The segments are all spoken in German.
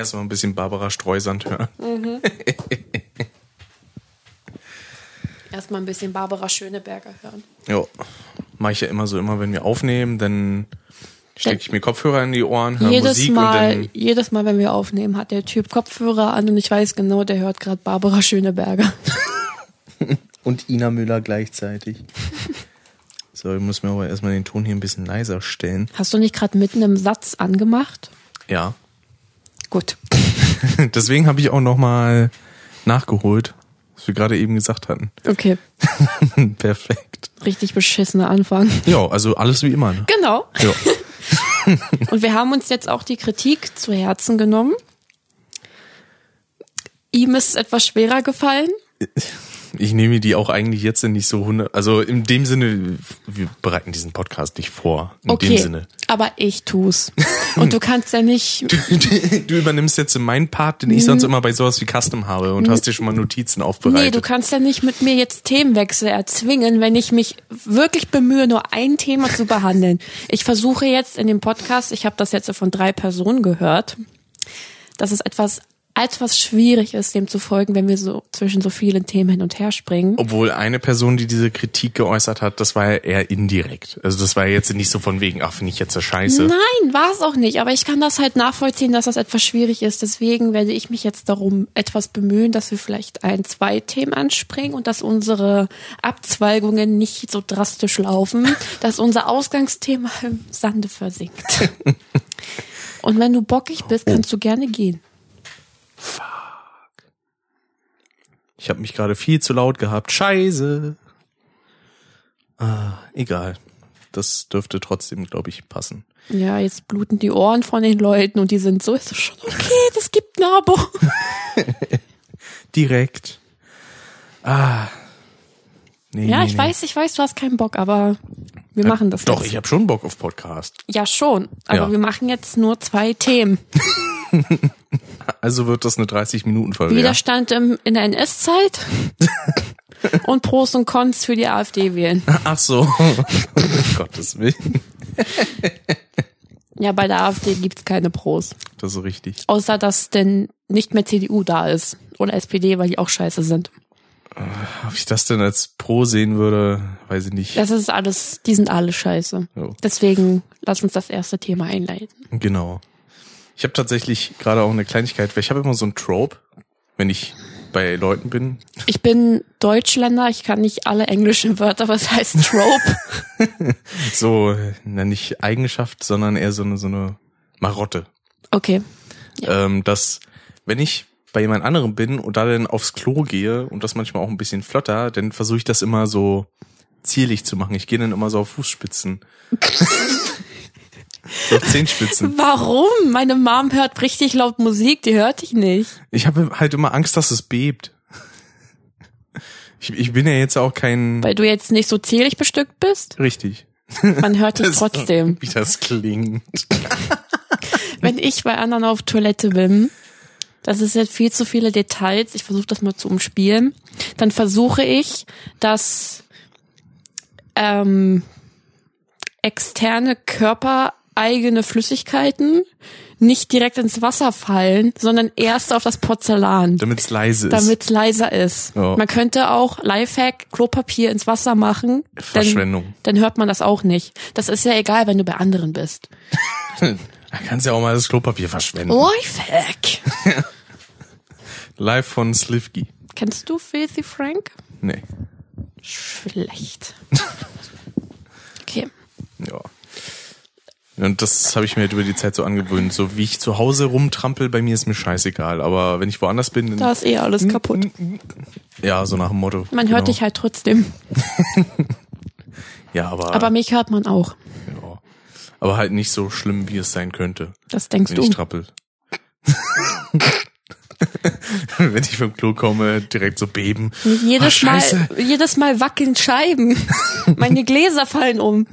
Erstmal ein bisschen Barbara Streusand hören. Erstmal ein bisschen Barbara Schöneberger hören. Ja. Mache ich ja immer so, immer wenn wir aufnehmen, dann stecke ich mir Kopfhörer in die Ohren, höre Jedes Musik Mal, und dann. jedes Mal, wenn wir aufnehmen, hat der Typ Kopfhörer an und ich weiß genau, der hört gerade Barbara Schöneberger. Und Ina Müller gleichzeitig. So, ich muss mir aber erstmal den Ton hier ein bisschen leiser stellen. Hast du nicht gerade mitten im Satz angemacht? Ja. Gut. Deswegen habe ich auch nochmal nachgeholt, was wir gerade eben gesagt hatten. Okay. Perfekt. Richtig beschissener Anfang. Ja, also alles wie immer. Ne? Genau. Ja. Und wir haben uns jetzt auch die Kritik zu Herzen genommen. Ihm ist es etwas schwerer gefallen. Ich nehme die auch eigentlich jetzt nicht so hundert. Also in dem Sinne, wir bereiten diesen Podcast nicht vor. In Okay, dem Sinne. aber ich tu's. Und du kannst ja nicht. Du übernimmst jetzt meinen Part, den ich sonst immer bei sowas wie Custom habe und hast dir schon mal Notizen aufbereitet. Nee, du kannst ja nicht mit mir jetzt Themenwechsel erzwingen, wenn ich mich wirklich bemühe, nur ein Thema zu behandeln. Ich versuche jetzt in dem Podcast, ich habe das jetzt von drei Personen gehört, dass es etwas etwas schwierig ist, dem zu folgen, wenn wir so zwischen so vielen Themen hin und her springen. Obwohl eine Person, die diese Kritik geäußert hat, das war ja eher indirekt. Also das war ja jetzt nicht so von wegen, ach, finde ich jetzt so scheiße. Nein, war es auch nicht. Aber ich kann das halt nachvollziehen, dass das etwas schwierig ist. Deswegen werde ich mich jetzt darum etwas bemühen, dass wir vielleicht ein, zwei Themen anspringen und dass unsere Abzweigungen nicht so drastisch laufen, dass unser Ausgangsthema im Sande versinkt. Und wenn du bockig bist, kannst du gerne gehen. Ich habe mich gerade viel zu laut gehabt. Scheiße. Ah, egal. Das dürfte trotzdem, glaube ich, passen. Ja, jetzt bluten die Ohren von den Leuten und die sind so, ist es schon okay, das gibt ein Abo. Direkt. Ah. Nee, Ja, nee, ich nee. weiß, ich weiß, du hast keinen Bock, aber wir machen das Doch, jetzt. ich habe schon Bock auf Podcast. Ja, schon. Aber Ja. wir machen jetzt nur zwei Themen. Also wird das eine 30-Minuten-Folge. Ja. Widerstand im, in der NS-Zeit und Pros und Cons für die AfD wählen. Ach so. um Gottes Willen. Ja, bei der AfD gibt's keine Pros. Das ist richtig. Außer, dass denn nicht mehr CDU da ist. Oder SPD, weil die auch scheiße sind. Ob ich das denn als Pro sehen würde, weiß ich nicht. Das ist alles, die sind alle scheiße. Jo. Deswegen lass uns das erste Thema einleiten. Genau. Ich habe tatsächlich gerade auch eine Kleinigkeit, weil ich habe immer so ein Trope, wenn ich bei Leuten bin. Ich bin Deutschländer, ich kann nicht alle englischen Wörter, was heißt Trope. So, na, nicht Eigenschaft, sondern eher so eine, so eine Marotte. Okay. Ähm, dass, wenn ich bei jemand anderem bin und da dann aufs Klo gehe und das manchmal auch ein bisschen flotter, dann versuche ich das immer so zierlich zu machen. Ich gehe dann immer so auf Fußspitzen. auf Zehenspitzen. Warum? Meine Mom hört richtig laut Musik, die hört dich nicht. Ich habe halt immer Angst, dass es bebt. Ich, ich bin ja jetzt auch kein... Weil du jetzt nicht so zierlich bestückt bist. Richtig. Man hört dich trotzdem. Wie das klingt. Wenn ich bei anderen auf Toilette bin, das ist jetzt viel zu viele Details, ich versuche das mal zu umspielen, dann versuche ich, dass ähm, externe körpereigene Flüssigkeiten nicht direkt ins Wasser fallen, sondern erst auf das Porzellan. Damit es leise ist. damit es leiser ist. Ja. Man könnte auch Lifehack Klopapier ins Wasser machen. Verschwendung. Dann, dann hört man das auch nicht. Das ist ja egal, wenn du bei anderen bist. Da kannst ja auch mal das Klopapier verschwenden. Lifehack. Live von Slivky. Kennst du Filthy Frank? Nee. Schlecht. Okay. Ja. Und das habe ich mir halt über die Zeit so angewöhnt. So wie ich zu Hause rumtrampel, bei mir ist mir scheißegal. Aber wenn ich woanders bin, Da ist eh alles kaputt. ja, so nach dem Motto. Man hört dich halt trotzdem. Ja, aber, Aber mich hört man auch. ja. aber halt nicht so schlimm, wie es sein könnte, Das denkst wenn du. ich trappel. wenn ich vom Klo komme, direkt so beben. Jedes Oh, Mal, jedes Mal wackeln Scheiben. Meine Gläser fallen um.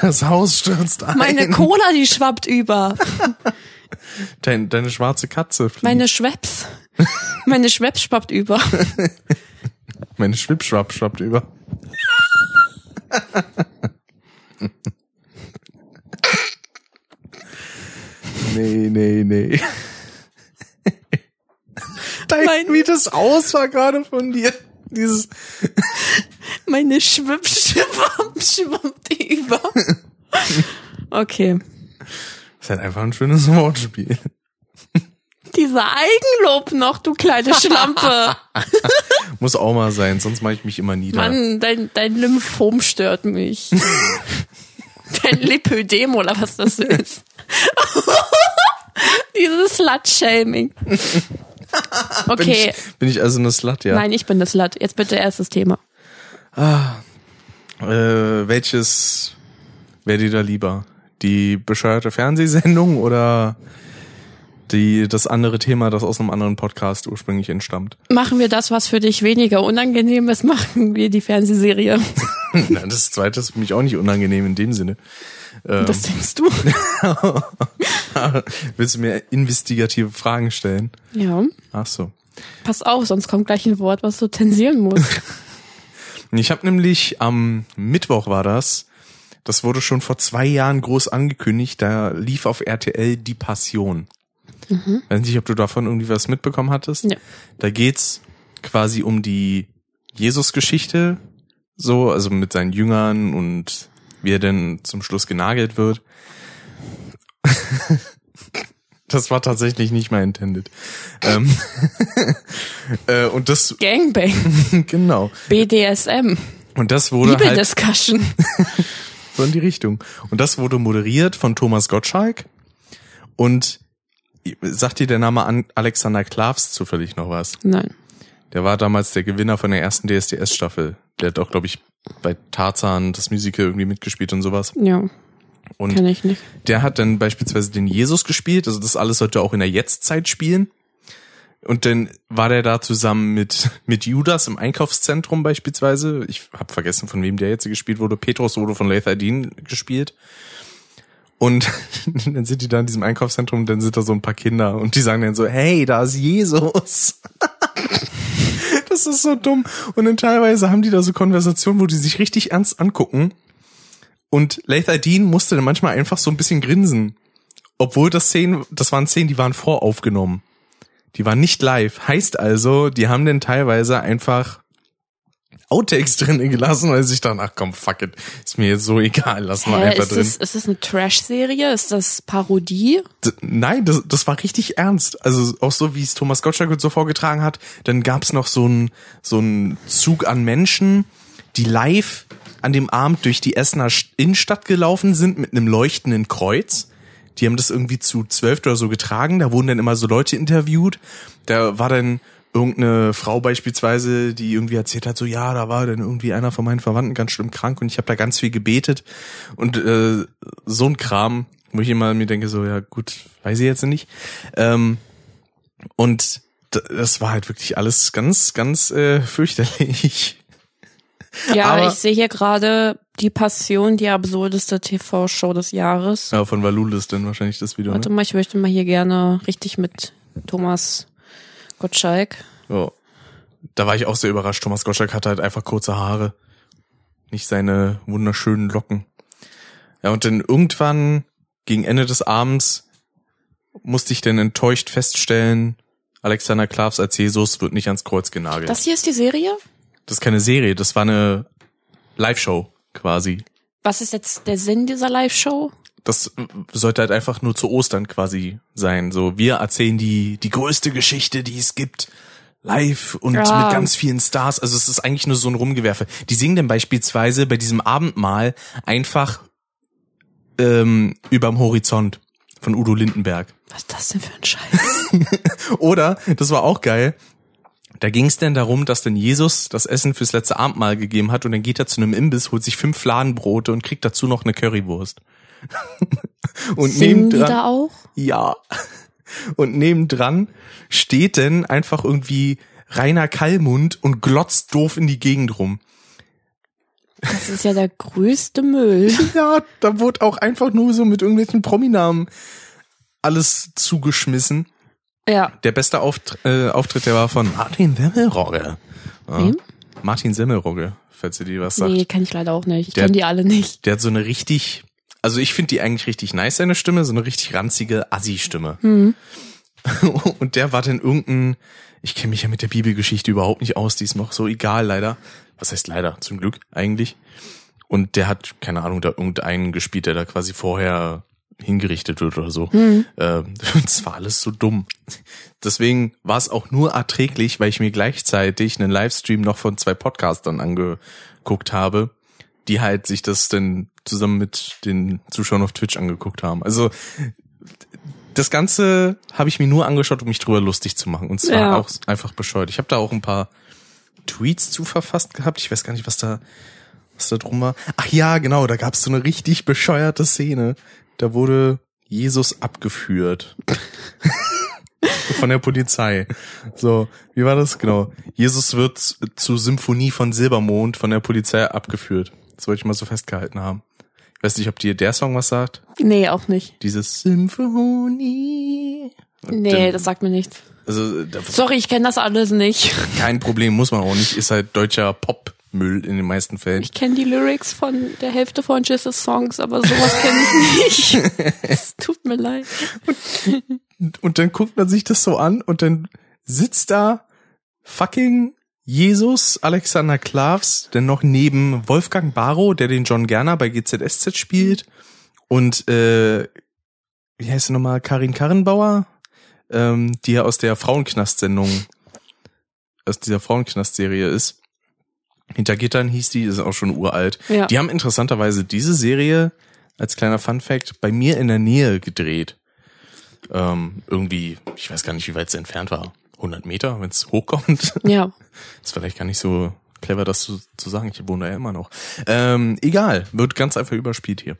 Das Haus stürzt ein. Meine Cola, die schwappt über. Dein, deine schwarze Katze fliegt. Meine Schweppes. Meine Schweppes schwappt über. Meine Schwippschwapp schwappt über. nee, nee, nee. Mein- wie das aussah gerade von dir. Dieses, Meine Schwipp, Schwipp, schwimmt über. Okay. ist halt einfach ein schönes Wortspiel. Dieser Eigenlob noch, du kleine Schlampe. Muss auch mal sein, sonst mache ich mich immer nieder. Mann, dein, dein Lymphom stört mich. dein Lipödem oder was das ist. Dieses Slut-Shaming. Bin, Okay. ich, bin ich also eine Slut, ja? Nein, ich bin das Slut. Jetzt bitte erstes Thema. Äh, welches wäre dir da lieber? Die bescheuerte Fernsehsendung oder die, das andere Thema, das aus einem anderen Podcast ursprünglich entstammt? Machen wir das, was für dich weniger unangenehm ist, machen wir die Fernsehserie. Nein, das zweite ist für mich auch nicht unangenehm in dem Sinne. Ähm, Das denkst du? willst du mir investigative Fragen stellen? Ja. Ach so. Pass auf, sonst kommt gleich ein Wort, was du zensieren musst. Ich habe nämlich am Mittwoch war das. Das wurde schon vor zwei Jahren groß angekündigt. Da lief auf RTL Die Passion. Weiß nicht, ob du davon irgendwie was mitbekommen hattest. Ja. Da geht's quasi um die Jesus-Geschichte, so, also mit seinen Jüngern und wie er denn zum Schluss genagelt wird. Das war tatsächlich nicht mal intended. Ähm, äh, und das, Gangbang. genau. BDSM. Und das wurde halt Bibel-Discussion. so in die Richtung. Und das wurde moderiert von Thomas Gottschalk. Und sagt dir der Name an Alexander Klavs zufällig noch was? Nein. Der war damals der Gewinner von der ersten DSDS-Staffel. Der hat auch, glaube ich, bei Tarzan das Musical irgendwie mitgespielt und sowas. Ja, Und kenne ich nicht. der hat dann beispielsweise den Jesus gespielt. Also das alles sollte auch in der Jetztzeit spielen. Und dann war der da zusammen mit, mit Judas im Einkaufszentrum beispielsweise. Ich habe vergessen, von wem der jetzt gespielt wurde. Petrus wurde von Lather Dean gespielt. Und dann sind die da in diesem Einkaufszentrum und dann sind da so ein paar Kinder und die sagen dann so, hey, da ist Jesus. Das ist so dumm. Und dann teilweise haben die da so Konversationen, wo die sich richtig ernst angucken. Und Lather Dean musste dann manchmal einfach so ein bisschen grinsen. Obwohl das Szenen, das waren Szenen, die waren voraufgenommen. Die waren nicht live. Heißt also, die haben dann teilweise einfach Outtakes drin gelassen, weil sie sich dachten, ach komm, fuck it, ist mir jetzt so egal, lass mal einfach ist, drin. das, ist das eine Trash-Serie? Ist das Parodie? D- Nein, das, das war richtig ernst. Also auch so, wie es Thomas Gottschalk so vorgetragen hat. Dann gab's noch so einen so einen Zug an Menschen, die live an dem Abend durch die Essener St- Innenstadt gelaufen sind mit einem leuchtenden Kreuz. Die haben das irgendwie zu zwölf oder so getragen. Da wurden dann immer so Leute interviewt. Da war dann irgendeine Frau beispielsweise, die irgendwie erzählt hat, so ja, da war dann irgendwie einer von meinen Verwandten ganz schlimm krank und ich habe da ganz viel gebetet und äh, so ein Kram, wo ich immer mir denke, so ja gut, weiß ich jetzt nicht. Ähm, und das war halt wirklich alles ganz, ganz äh, fürchterlich. Ja, Aber- ich sehe hier gerade die Passion, die absurdeste TV-Show des Jahres. Ja, von Valul ist dann wahrscheinlich das Video. Warte Ne? mal, ich möchte mal hier gerne richtig mit Thomas Gottschalk. Ja. Da war ich auch sehr überrascht. Thomas Gottschalk hatte halt einfach kurze Haare. Nicht seine wunderschönen Locken. Ja, und dann irgendwann, gegen Ende des Abends, musste ich dann enttäuscht feststellen, Alexander Klavs als Jesus wird nicht ans Kreuz genagelt. Das hier ist die Serie? Das ist keine Serie, das war eine Live-Show quasi. Was ist jetzt der Sinn dieser Live-Show? Das sollte halt einfach nur zu Ostern quasi sein. So, wir erzählen die, die größte Geschichte, die es gibt. Live und Ja. mit ganz vielen Stars. Also es ist eigentlich nur so ein Rumgewerfe. Die singen dann beispielsweise bei diesem Abendmahl einfach ähm, überm Horizont von Udo Lindenberg. Was ist das denn für ein Scheiß? Oder, das war auch geil, da ging es denn darum, dass denn Jesus das Essen fürs letzte Abendmahl gegeben hat und dann geht er zu einem Imbiss, holt sich fünf Fladenbrote und kriegt dazu noch eine Currywurst. und Singen die nebendran- da auch? Ja. Und nebendran steht denn einfach irgendwie Rainer Kallmund und glotzt doof in die Gegend rum. Das ist ja der größte Müll. Ja, da wurde auch einfach nur so mit irgendwelchen Prominamen alles zugeschmissen. Ja. Der beste Auft äh, Auftritt, der war von Martin Semmelrogge. Ja. Wem? Martin Semmelrogge, falls ihr dir was sagt. Nee, kenne ich leider auch nicht. Ich kenne die alle nicht. Der hat so eine richtig, also ich finde die eigentlich richtig nice, seine Stimme, so eine richtig ranzige Assi-Stimme. Hm. Und der war dann irgendein, ich kenne mich ja mit der Bibelgeschichte überhaupt nicht aus, die ist noch so egal leider. Was heißt leider? Zum Glück eigentlich. Und der hat, keine Ahnung, da irgendeinen gespielt, der da quasi vorher hingerichtet wird oder so. Mhm. das war alles so dumm. Deswegen war es auch nur erträglich, weil ich mir gleichzeitig einen Livestream noch von zwei Podcastern angeguckt habe, die halt sich das dann zusammen mit den Zuschauern auf Twitch angeguckt haben. Also das Ganze habe ich mir nur angeschaut, um mich drüber lustig zu machen. Und zwar ja. auch einfach bescheuert. Ich habe da auch ein paar Tweets zu verfasst gehabt. Ich weiß gar nicht, was da, was da drum war. Ach ja, genau, da gab es so eine richtig bescheuerte Szene. Da wurde Jesus abgeführt. von der Polizei. So, wie war das? Genau. Jesus wird zu Symphonie von Silbermond von der Polizei abgeführt. Das wollte ich mal so festgehalten haben. Ich weiß nicht, ob dir der Song was sagt. Nee, auch nicht. Dieses Symphonie. Nee, das sagt mir nichts. Also, Sorry, ich kenne das alles nicht. Kein Problem, muss man auch nicht. Ist halt deutscher Popmüll in den meisten Fällen. Ich kenne die Lyrics von der Hälfte von Jesus Songs, aber sowas kenne ich nicht. Es tut mir leid. Und, und dann guckt man sich das so an und dann sitzt da fucking Jesus, Alexander Klavs, denn noch neben Wolfgang Barrow, der den John Gerner bei GZSZ spielt, und äh, wie heißt sie nochmal, Karin Karrenbauer, ähm, die ja aus der Frauenknast-Sendung, aus dieser Frauenknast-Serie ist. Hinter Gittern hieß die, ist auch schon uralt. Ja. Die haben interessanterweise diese Serie als kleiner Fun Fact bei mir in der Nähe gedreht. Ähm, irgendwie, ich weiß gar nicht, wie weit es entfernt war. 100 Meter, wenn es hochkommt. Ja. Ist vielleicht gar nicht so clever, das zu, zu sagen. Ich wohne ja immer noch. Ähm, egal, wird ganz einfach überspielt hier.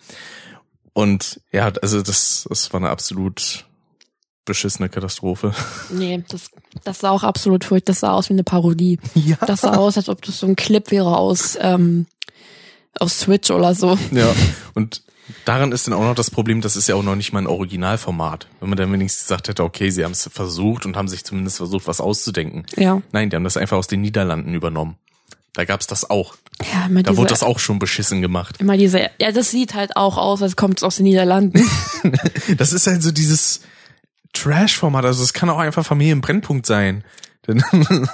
Und ja, also das, das war eine absolut beschissene Katastrophe. Nee, das, das sah auch absolut furchtbar. Das sah aus wie eine Parodie. Ja. Das sah aus, als ob das so ein Clip wäre aus, ähm, aus Switch oder so. Ja, und Daran ist dann auch noch das Problem, das ist ja auch noch nicht mal ein Originalformat. Wenn man dann wenigstens gesagt hätte, okay, sie haben es versucht und haben sich zumindest versucht, was auszudenken. Ja. Nein, die haben das einfach aus den Niederlanden übernommen. Da gab's das auch. Ja, immer da diese, wurde das auch schon beschissen gemacht. Immer diese, ja, das sieht halt auch aus, als kommt es aus den Niederlanden. das ist halt so dieses Trash-Format. Also es kann auch einfach Familienbrennpunkt sein. Denn,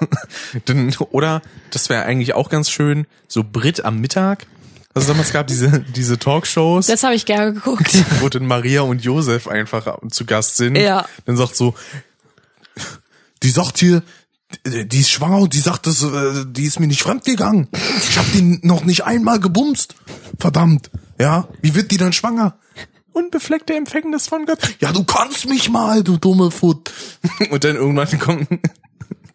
denn, oder, das wäre eigentlich auch ganz schön, so Brit am Mittag also damals gab diese diese Talkshows. Das habe ich gerne geguckt. Wo dann Maria und Josef einfach zu Gast sind. Ja. Dann sagt so, die sagt hier, die ist schwanger und die sagt, das, äh, die ist mir nicht fremdgegangen. Ich habe die noch nicht einmal gebumst. Verdammt. Ja, wie wird die dann schwanger? Unbefleckte Empfängnis von Gott. Ja, du kannst mich mal, du dumme Foot. Und dann irgendwann kommt,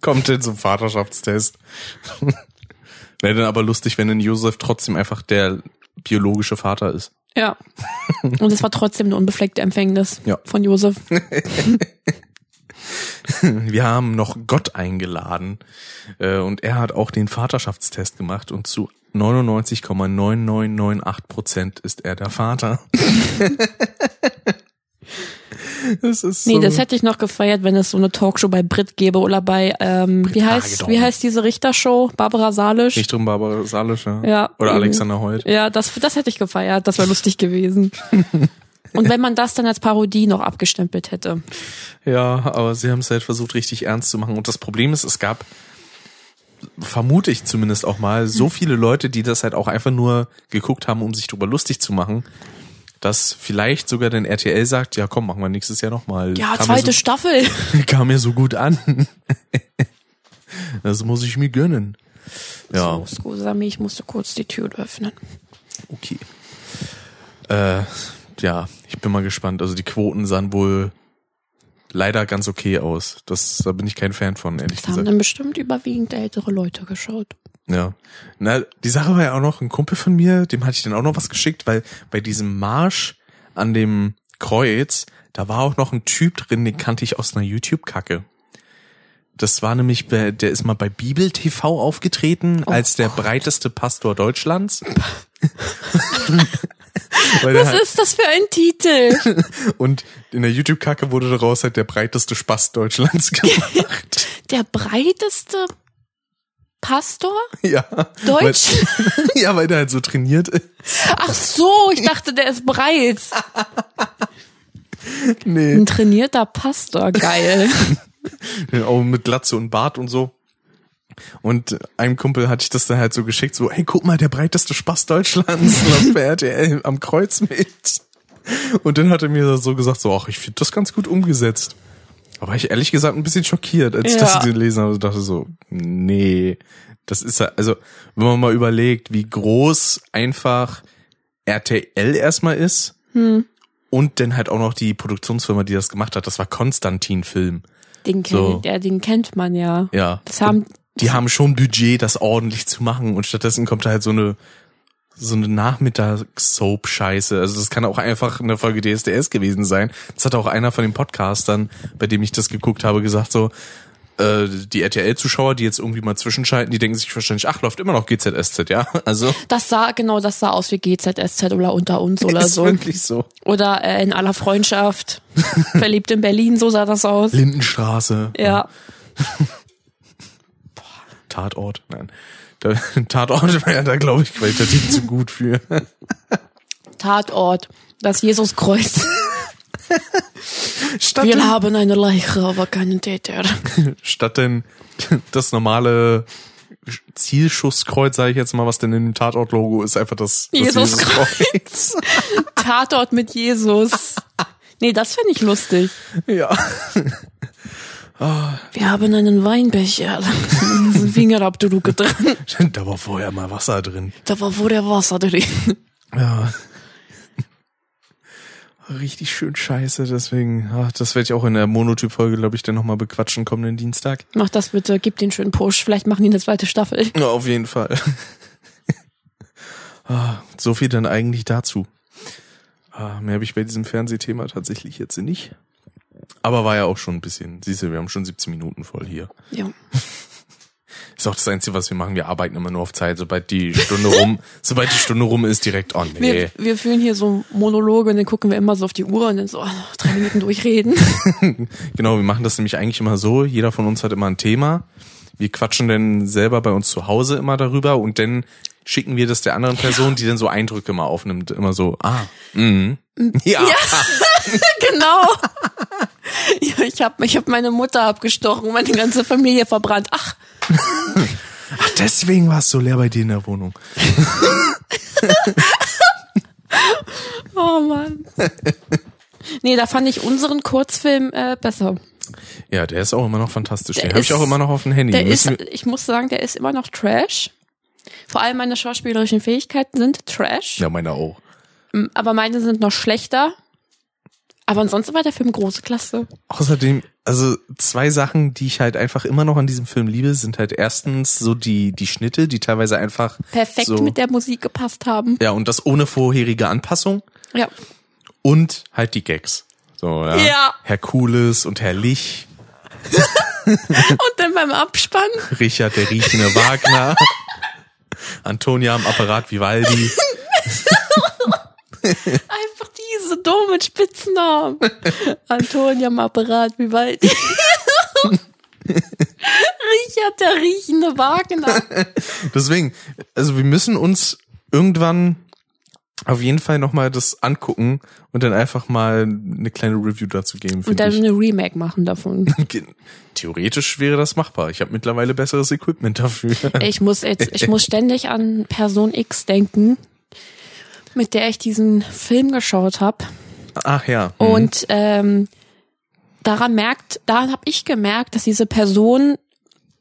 kommt dann zum Vaterschaftstest. Wäre dann aber lustig, wenn ein Josef trotzdem einfach der biologische Vater ist. Ja. Und es war trotzdem eine unbefleckte Empfängnis ja. von Josef. Wir haben noch Gott eingeladen äh, und er hat auch den Vaterschaftstest gemacht und zu 99,9998 Prozent ist er der Vater. Das ist so. Nee, das hätte ich noch gefeiert, wenn es so eine Talkshow bei Brit gäbe oder bei, ähm, wie heißt, wie heißt diese Richtershow? Barbara Salisch? Richtung Barbara Salisch, ja. ja oder Alexander Holt. Ja, das, das hätte ich gefeiert. Das wäre lustig gewesen. Und wenn man das dann als Parodie noch abgestempelt hätte. Ja, aber sie haben es halt versucht, richtig ernst zu machen. Und das Problem ist, es gab, vermute ich zumindest auch mal, so viele Leute, die das halt auch einfach nur geguckt haben, um sich drüber lustig zu machen, dass vielleicht sogar den RTL sagt, ja komm, machen wir nächstes Jahr nochmal. Ja, kam zweite so, Staffel. Kam mir so gut an. das muss ich mir gönnen. Ja. So, scusami, ich musste kurz die Tür öffnen. Okay. Äh, ja, ich bin mal gespannt. Also die Quoten sahen wohl leider ganz okay aus. Das, da bin ich kein Fan von, ehrlich das gesagt. haben dann bestimmt überwiegend ältere Leute geschaut. Ja. Na, die Sache war ja auch noch ein Kumpel von mir, dem hatte ich dann auch noch was geschickt, weil bei diesem Marsch an dem Kreuz, da war auch noch ein Typ drin, den kannte ich aus einer YouTube-Kacke. Das war nämlich, der ist mal bei Bibel TV aufgetreten oh als der Gott. breiteste Pastor Deutschlands. Was halt, ist das für ein Titel? Und in der YouTube-Kacke wurde daraus halt der breiteste Spaß Deutschlands gemacht. Der breiteste Pastor? Ja. Deutsch? Weil, ja, weil der halt so trainiert ist. Ach so, ich dachte, der ist breit. Nee. Ein trainierter Pastor, geil. Auch mit Glatze und Bart und so. Und einem Kumpel hatte ich das dann halt so geschickt, so, hey, guck mal, der breiteste Spaß Deutschlands läuft bei RTL am Kreuz mit. Und dann hat er mir so gesagt, so, ach, ich finde das ganz gut umgesetzt. Aber ich ehrlich gesagt ein bisschen schockiert, als ich Ja. das gelesen habe. Ich dachte so, nee, das ist ja, also, wenn man mal überlegt, wie groß einfach RTL erstmal ist und dann halt auch noch die Produktionsfirma, die das gemacht hat, das war Konstantin Film. Den, kenn, So. der, den kennt man ja. Ja. Das haben, die haben schon Budget, das ordentlich zu machen und stattdessen kommt da halt so eine so eine Nachmittags-Soap-Scheiße. Also das kann auch einfach eine Folge DSDS gewesen sein. Das hat auch einer von den Podcastern, bei dem ich das geguckt habe, gesagt so, äh, die RTL-Zuschauer, die jetzt irgendwie mal zwischenschalten, die denken sich wahrscheinlich, ach, läuft immer noch GZSZ, ja? Also das sah, genau, das sah aus wie GZSZ oder unter uns oder ist so. wirklich so. Oder äh, in aller Freundschaft. Verliebt in Berlin, so sah das aus. Lindenstraße, Ja. Tatort, nein. Da, Tatort wäre da, glaube ich, qualitativ zu gut für. Tatort. Das Jesuskreuz. Statt Wir haben eine Leiche, aber keinen Täter. statt denn das normale Zielschusskreuz, sage ich jetzt mal, was denn in dem Tatort-Logo ist, einfach das, das Jesuskreuz. Tatort mit Jesus. Nee, das fände ich lustig. ja. Wir haben einen Weinbecher. Da ist ein Fingerabdruck drin. da war vorher mal Wasser drin. Da war wo der Wasser drin. Ja. Richtig schön scheiße, deswegen, ach, das werde ich auch in der Monotyp-Folge, glaube ich, dann nochmal bequatschen kommenden Dienstag. Mach das bitte, gib den schönen Push. Vielleicht machen die eine zweite Staffel. Ja, auf jeden Fall. ah, so viel dann eigentlich dazu. Ah, mehr habe ich bei diesem Fernsehthema tatsächlich jetzt nicht. Aber war ja auch schon ein bisschen, siehst du, wir haben schon 17 Minuten voll hier. Ja. Ist auch das Einzige, was wir machen. Wir arbeiten immer nur auf Zeit. Sobald die Stunde rum, sobald die Stunde rum ist, direkt, oh nee. Wir, wir führen hier so Monologe und dann gucken wir immer so auf die Uhr und dann so, oh, drei Minuten durchreden. Genau, wir machen das nämlich eigentlich immer so. Jeder von uns hat immer ein Thema. Wir quatschen dann selber bei uns zu Hause immer darüber und dann schicken wir das der anderen Person, die dann so Eindrücke mal aufnimmt. Immer so, ah, mhm. Ja, genau. Ja, ich habe ich hab meine Mutter abgestochen und meine ganze Familie verbrannt. Ach, Ach, deswegen war es so leer bei dir in der Wohnung. oh Mann. Nee, da fand ich unseren Kurzfilm äh, besser. Ja, der ist auch immer noch fantastisch. Der Den habe ich auch immer noch auf dem Handy. Der ist, ich muss sagen, der ist immer noch Trash. Vor allem meine schauspielerischen Fähigkeiten sind Trash, ja, meine auch. aber meine sind noch schlechter. Aber ansonsten war der Film große Klasse. Außerdem, also zwei Sachen, die ich halt einfach immer noch an diesem Film liebe, sind halt erstens so die, die Schnitte, die teilweise einfach Perfekt so, mit der Musik gepasst haben. Ja, und das ohne vorherige Anpassung. Ja. Und halt die Gags. So, ja. Ja. Herkules und Herr Lich, Und dann beim Abspann Richard der riechende Wagner, Antonia am Apparat Vivaldi. einfach diese dummen Spitznamen. Antonia Apparat, wie weit? Richard der riechende Wagner. Deswegen, also wir müssen uns irgendwann auf jeden Fall nochmal das angucken und dann einfach mal eine kleine Review dazu geben. Und dann ich. eine Remake machen davon. Theoretisch wäre das machbar. Ich habe mittlerweile besseres Equipment dafür. Ich muss jetzt, ich muss ständig an Person X denken, mit der ich diesen Film geschaut habe. Ach ja. Und ähm, daran merkt, daran habe ich gemerkt, dass diese Person,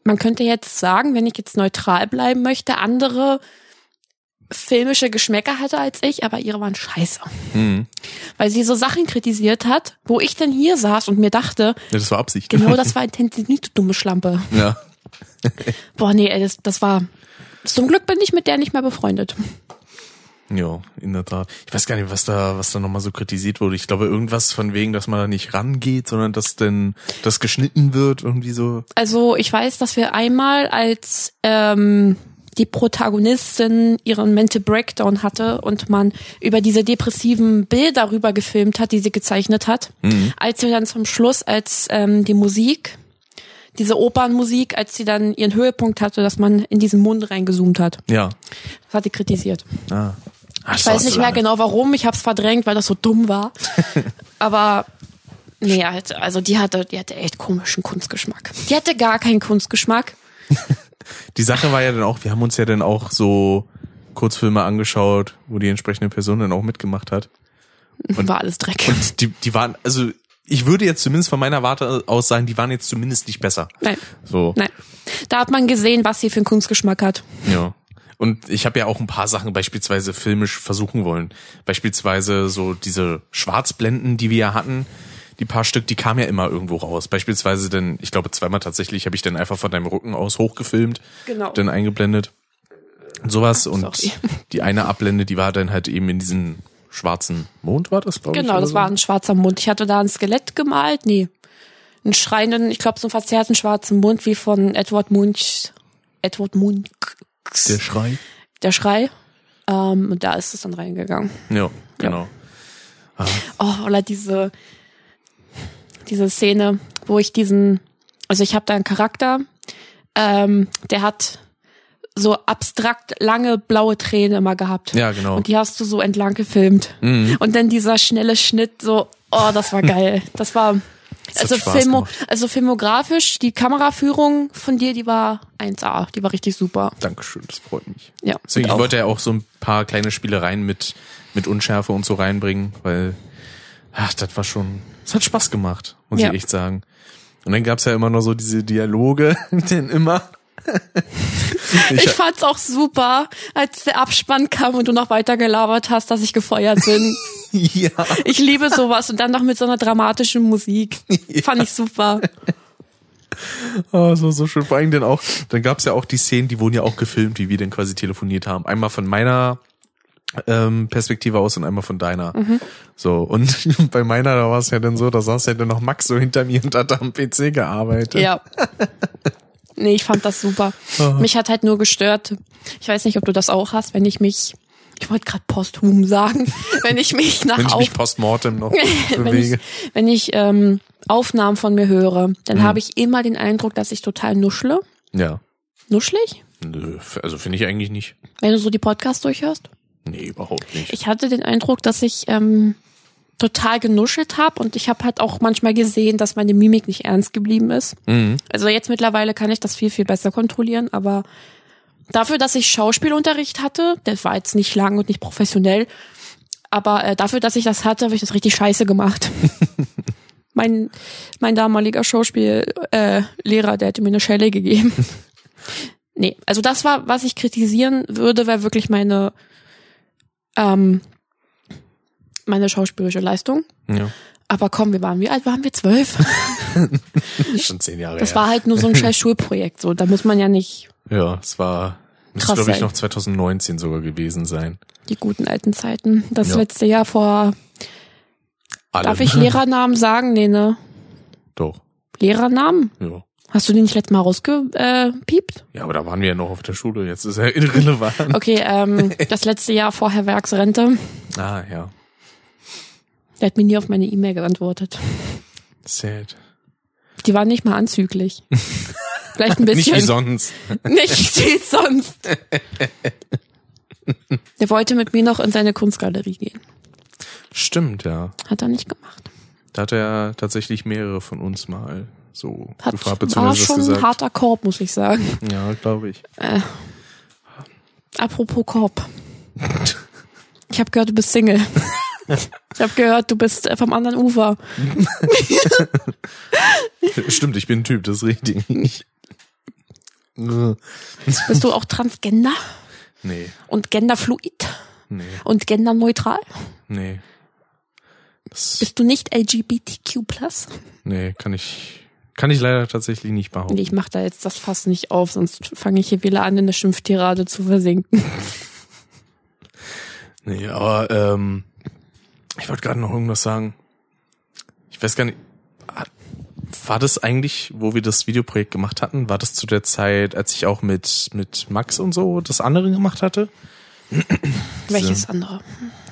man könnte jetzt sagen, wenn ich jetzt neutral bleiben möchte, andere filmische Geschmäcker hatte als ich, aber ihre waren scheiße. Mhm. Weil sie so Sachen kritisiert hat, wo ich dann hier saß und mir dachte, das war Absicht. genau das war intensiv, du dumme Schlampe. Ja. Boah, nee, das, das war. Zum Glück bin ich mit der nicht mehr befreundet. Ja, in der Tat. Ich weiß gar nicht, was da, was da nochmal so kritisiert wurde. Ich glaube, irgendwas von wegen, dass man da nicht rangeht, sondern dass denn das geschnitten wird, irgendwie so. Also ich weiß, dass wir einmal als ähm, die Protagonistin ihren Mental Breakdown hatte und man über diese depressiven Bilder rüber gefilmt hat, die sie gezeichnet hat, als wir dann zum Schluss, als ähm, die Musik, diese Opernmusik, als sie dann ihren Höhepunkt hatte, dass man in diesen Mund reingezoomt hat. Ja. Das hat sie kritisiert. Ah. Ach, Ich weiß nicht mehr genau warum, ich hab's verdrängt, weil das so dumm war. Aber nee, halt, also die hatte, die hatte echt komischen Kunstgeschmack. Die hatte gar keinen Kunstgeschmack. Die Sache war ja dann auch, wir haben uns ja dann auch so Kurzfilme angeschaut, wo die entsprechende Person dann auch mitgemacht hat. war alles Dreck. Und die, die waren, also ich würde jetzt zumindest von meiner Warte aus sagen, die waren jetzt zumindest nicht besser. Nein, So. nein. Da hat man gesehen, was sie für einen Kunstgeschmack hat. Ja. Und ich habe ja auch ein paar Sachen beispielsweise filmisch versuchen wollen. Beispielsweise so diese Schwarzblenden, die wir ja hatten, die paar Stück, die kamen ja immer irgendwo raus. Beispielsweise denn, ich glaube zweimal tatsächlich, habe ich dann einfach von deinem Rücken aus hochgefilmt, Genau. dann eingeblendet. Und sowas. Und Sorry. die eine Abblende, die war dann halt eben in diesen schwarzen Mond, war das, glaube ich? Genau, das so? war ein schwarzer Mund. Ich hatte da ein Skelett gemalt. Nee. Einen schreienden, ich glaube, so einen verzerrten schwarzen Mund wie von Edward Munch. Edward Munch. Der Schrei. Der Schrei. Ähm, und da ist es dann reingegangen. Ja, genau. Oh, oder diese, diese Szene, wo ich diesen, also ich habe da einen Charakter, ähm, der hat so abstrakt lange blaue Tränen immer gehabt. Ja, genau. Und die hast du so entlang gefilmt. Mhm. Und dann dieser schnelle Schnitt, so, oh, das war geil. Das war, also, Filmo, also filmografisch, die Kameraführung von dir, die war 1A, die war richtig super. Dankeschön, das freut mich. Ja. Deswegen, ich wollte ja auch so ein paar kleine Spielereien mit, mit Unschärfe und so reinbringen, weil, ach, das war schon, es hat Spaß gemacht, muss Ja. ich echt sagen. Und dann gab's ja immer noch so diese Dialoge, denn immer. Ich fand's auch super, als der Abspann kam und du noch weiter gelabert hast, dass ich gefeuert bin. ja. Ich liebe sowas und dann noch mit so einer dramatischen Musik. Fand ich super. Oh, das war so schön. Vor allem dann auch, dann gab's ja auch die Szenen, die wurden ja auch gefilmt, wie wir dann quasi telefoniert haben. Einmal von meiner ähm, Perspektive aus und einmal von deiner. So, und bei meiner, da war es ja dann so, da saß ja dann noch Max so hinter mir und hat am PC gearbeitet. Ja. Nee, ich fand das super. Mich hat halt nur gestört. Ich weiß nicht, ob du das auch hast, wenn ich mich, ich wollte gerade posthum sagen, wenn ich mich nach Wenn ich mich postmortem noch wenn bewege. ich, wenn ich ähm, Aufnahmen von mir höre, Mhm. dann habe ich immer den Eindruck, dass ich total nuschle. Ja. Nuschlig? Nö, also finde ich eigentlich nicht. Wenn du so die Podcasts durchhörst? Nee, überhaupt nicht. Ich hatte den Eindruck, dass ich ähm, total genuschelt habe und ich habe halt auch manchmal gesehen, dass meine Mimik nicht ernst geblieben ist. Mhm. Also jetzt mittlerweile kann ich das viel, viel besser kontrollieren, aber dafür, dass ich Schauspielunterricht hatte, der war jetzt nicht lang und nicht professionell, aber äh, dafür, dass ich das hatte, habe ich das richtig scheiße gemacht. mein, mein damaliger Schauspiellehrer, äh, der hätte mir eine Schelle gegeben. nee, also das war, was ich kritisieren würde, wäre wirklich meine ähm, meine schauspielerische Leistung. Ja. Aber komm, wir waren, wie alt waren wir? Zwölf? Schon zehn Jahre Das her. war halt nur so ein scheiß Schulprojekt. So, da muss man ja nicht ja, es war, müsste glaube ich noch 2019 sogar gewesen sein. die guten alten Zeiten. Das Ja. letzte Jahr vor, Alle. darf ich Lehrernamen sagen? Nee, ne? Doch. Lehrernamen? Ja. Hast du den nicht letztes Mal rausgepiept? Ja, aber da waren wir ja noch auf der Schule. Jetzt ist er irrelevant. Okay, ähm, das letzte Jahr vor Herr Werksrente. Ah, ja. Der hat mir nie auf meine E-Mail geantwortet. Sad. Die war nicht mal anzüglich. Vielleicht ein Nicht bisschen. wie sonst. Nicht wie sonst. Der wollte mit mir noch in seine Kunstgalerie gehen. Stimmt, ja. Hat er nicht gemacht. Da hat er tatsächlich mehrere von uns mal so Hat, gefragt, war beziehungsweise das schon ein gesagt. harter Korb, muss ich sagen. Ja, glaube ich. Apropos Korb. Ich habe gehört, du bist Single. Ich habe gehört, du bist äh, vom anderen Ufer. Stimmt, ich bin ein Typ, das ist richtig. Bist du auch transgender nee, und genderfluid nee, und genderneutral? nee. Das, Bist du nicht LGBTQ+. nee, kann ich, kann ich leider tatsächlich nicht behaupten. Nee, ich mach da jetzt das Fass nicht auf, sonst fange ich hier wieder an, in eine Schimpftirade zu versinken. Nee, aber ähm, ich wollte gerade noch irgendwas sagen. Ich weiß gar nicht. War das eigentlich, wo wir das Videoprojekt gemacht hatten, war das zu der Zeit, als ich auch mit mit Max und so das andere gemacht hatte? Welches andere?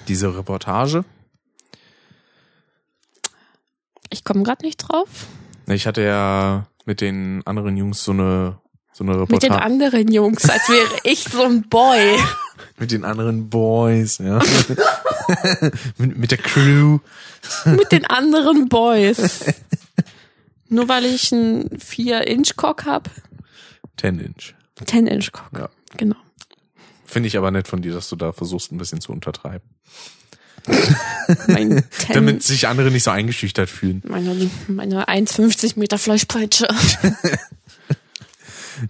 Diese Reportage? Ich komme gerade nicht drauf. Ich hatte ja mit den anderen Jungs so eine so eine Mit den Reportage. anderen Jungs, als wäre ich so ein Boy. Mit den anderen Boys, ja. mit, mit der Crew. Mit den anderen Boys. Nur weil ich einen 4-Inch-Cock hab. 10 Inch. 10-Inch-Cock. Ja. Genau. Finde ich aber nett von dir, dass du da versuchst, ein bisschen zu untertreiben. Mein 10, Damit sich andere nicht so eingeschüchtert fühlen. meine, meine 1,50 Meter Fleischpeitsche.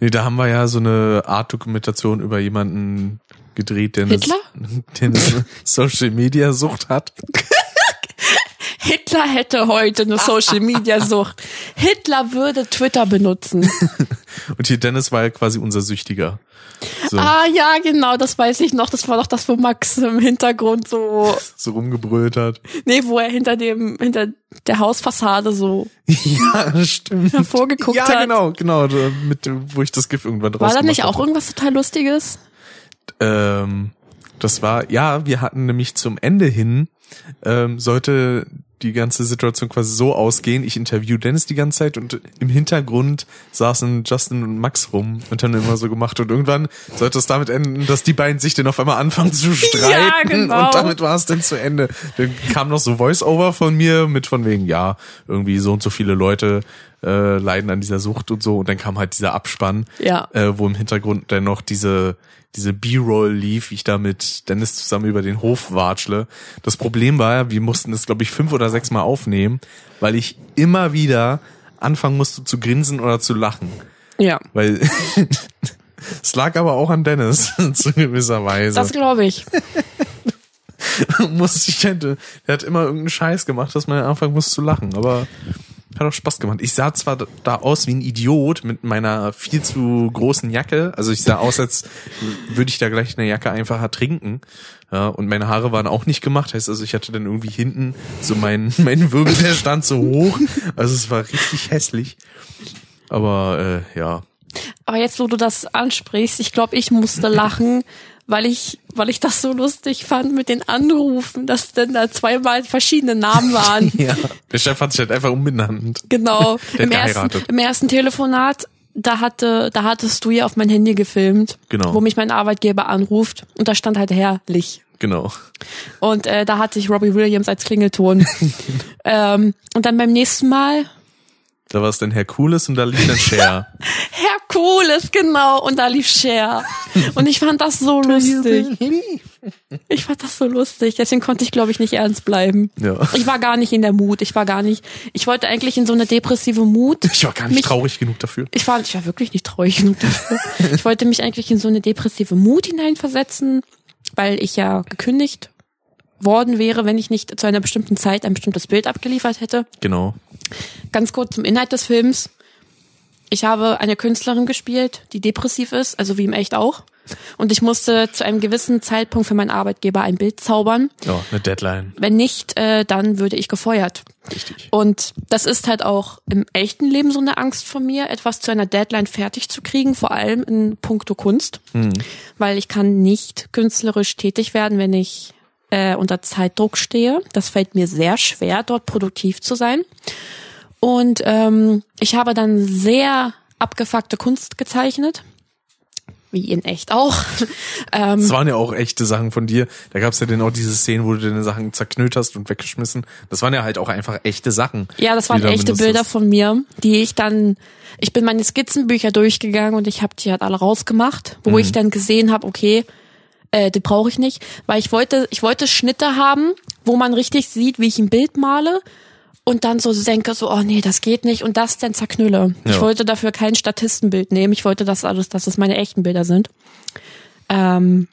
Nee, da haben wir ja so eine Art Dokumentation über jemanden gedreht, der eine, Hitler? der eine Social Media Sucht hat. Hitler hätte heute eine Social Media Sucht. Hitler würde Twitter benutzen. Und hier Dennis war ja quasi unser Süchtiger. So, Ah ja, genau, das weiß ich noch. Das war doch das, wo Max im Hintergrund so, so rumgebrüllt hat. nee, wo er hinter dem, hinter der Hausfassade so. ja, stimmt. Hervorgeguckt ja, hat. genau, genau, da- mit, wo ich das GIF irgendwann draus War da nicht auch irgendwas total Lustiges? Ähm, das war, ja, wir hatten nämlich zum Ende hin, ähm, sollte die ganze Situation quasi so ausgehen. Ich interview Dennis die ganze Zeit und im Hintergrund saßen Justin und Max rum und haben immer so gemacht und irgendwann sollte es damit enden, dass die beiden sich dann auf einmal anfangen zu streiten genau. und damit war es dann zu Ende. Dann kam noch so Voice-Over von mir mit von wegen, ja, irgendwie so und so viele Leute äh, leiden an dieser Sucht und so und dann kam halt dieser Abspann Ja. äh, wo im Hintergrund dann noch diese diese B-Roll lief, wie ich da mit Dennis zusammen über den Hof watschle. Das Problem war, wir mussten das, glaube ich, fünf oder sechs Mal aufnehmen, weil ich immer wieder anfangen musste zu grinsen oder zu lachen. Ja. Weil es lag aber auch an Dennis, zu gewisser Weise. Das glaube ich. musste ich der hat immer irgendeinen Scheiß gemacht, dass man anfangen muss zu lachen, aber hat auch Spaß gemacht. Ich sah zwar da aus wie ein Idiot mit meiner viel zu großen Jacke, also ich sah aus, als würde ich da gleich eine Jacke einfach ertrinken. Ja, und meine Haare waren auch nicht gemacht, heißt also, ich hatte dann irgendwie hinten so mein, mein Wirbel, der stand so hoch. Also es war richtig hässlich. Aber äh, ja, Aber jetzt, wo du das ansprichst, ich glaube, ich musste lachen, weil ich, weil ich das so lustig fand mit den Anrufen, dass denn da zweimal verschiedene Namen waren. ja. Der Chef hat sich halt einfach umbenannt. Genau. Im ersten. Im ersten Telefonat, da hatte, da hattest du ja auf mein Handy gefilmt, Genau. wo mich mein Arbeitgeber anruft und da stand halt herrlich. Genau. Und äh, da hatte ich Robbie Williams als Klingelton. ähm, und dann beim nächsten Mal Da war es dann Herr Cooles und da lief dann Cher. Herr Cooles, genau. Und da lief Cher. Und ich fand das so lustig. Ich fand das so lustig. Deswegen konnte ich, glaube ich, nicht ernst bleiben. Ja. Ich war gar nicht in der Mut. Ich war gar nicht. Ich wollte eigentlich in so eine depressive Mut. Ich war gar nicht mich, traurig genug dafür. Ich war, ich war wirklich nicht traurig genug dafür. Ich wollte mich eigentlich in so eine depressive Mut hineinversetzen, weil ich ja gekündigt worden wäre, wenn ich nicht zu einer bestimmten Zeit ein bestimmtes Bild abgeliefert hätte. Genau. Ganz kurz zum Inhalt des Films. Ich habe eine Künstlerin gespielt, die depressiv ist, also wie im Echt auch. Und ich musste zu einem gewissen Zeitpunkt für meinen Arbeitgeber ein Bild zaubern. Ja, eine Deadline. Wenn nicht, äh, dann würde ich gefeuert. Richtig. Und das ist halt auch im echten Leben so eine Angst von mir, etwas zu einer Deadline fertig zu kriegen, vor allem in puncto Kunst. Weil ich kann nicht künstlerisch tätig werden, wenn ich äh, unter Zeitdruck stehe. Das fällt mir sehr schwer, dort produktiv zu sein. Und ähm, ich habe dann sehr abgefuckte Kunst gezeichnet. Wie in echt auch. ähm, Das waren ja auch echte Sachen von dir. Da gab's ja dann auch diese Szenen, wo du deine Sachen zerknüllt hast und weggeschmissen. Das waren ja halt auch einfach echte Sachen. Ja, das waren echte Bilder hast. von mir, die ich dann, ich bin meine Skizzenbücher durchgegangen und ich habe die halt alle rausgemacht, wo Mhm. ich dann gesehen habe, okay, äh, die brauche ich nicht, weil ich wollte, ich wollte Schnitte haben, wo man richtig sieht, wie ich ein Bild male und dann so denke, so, oh nee, das geht nicht und das dann zerknülle. Ich Ja. wollte dafür kein Statistenbild nehmen, ich wollte das alles, dass es meine echten Bilder sind. Ähm,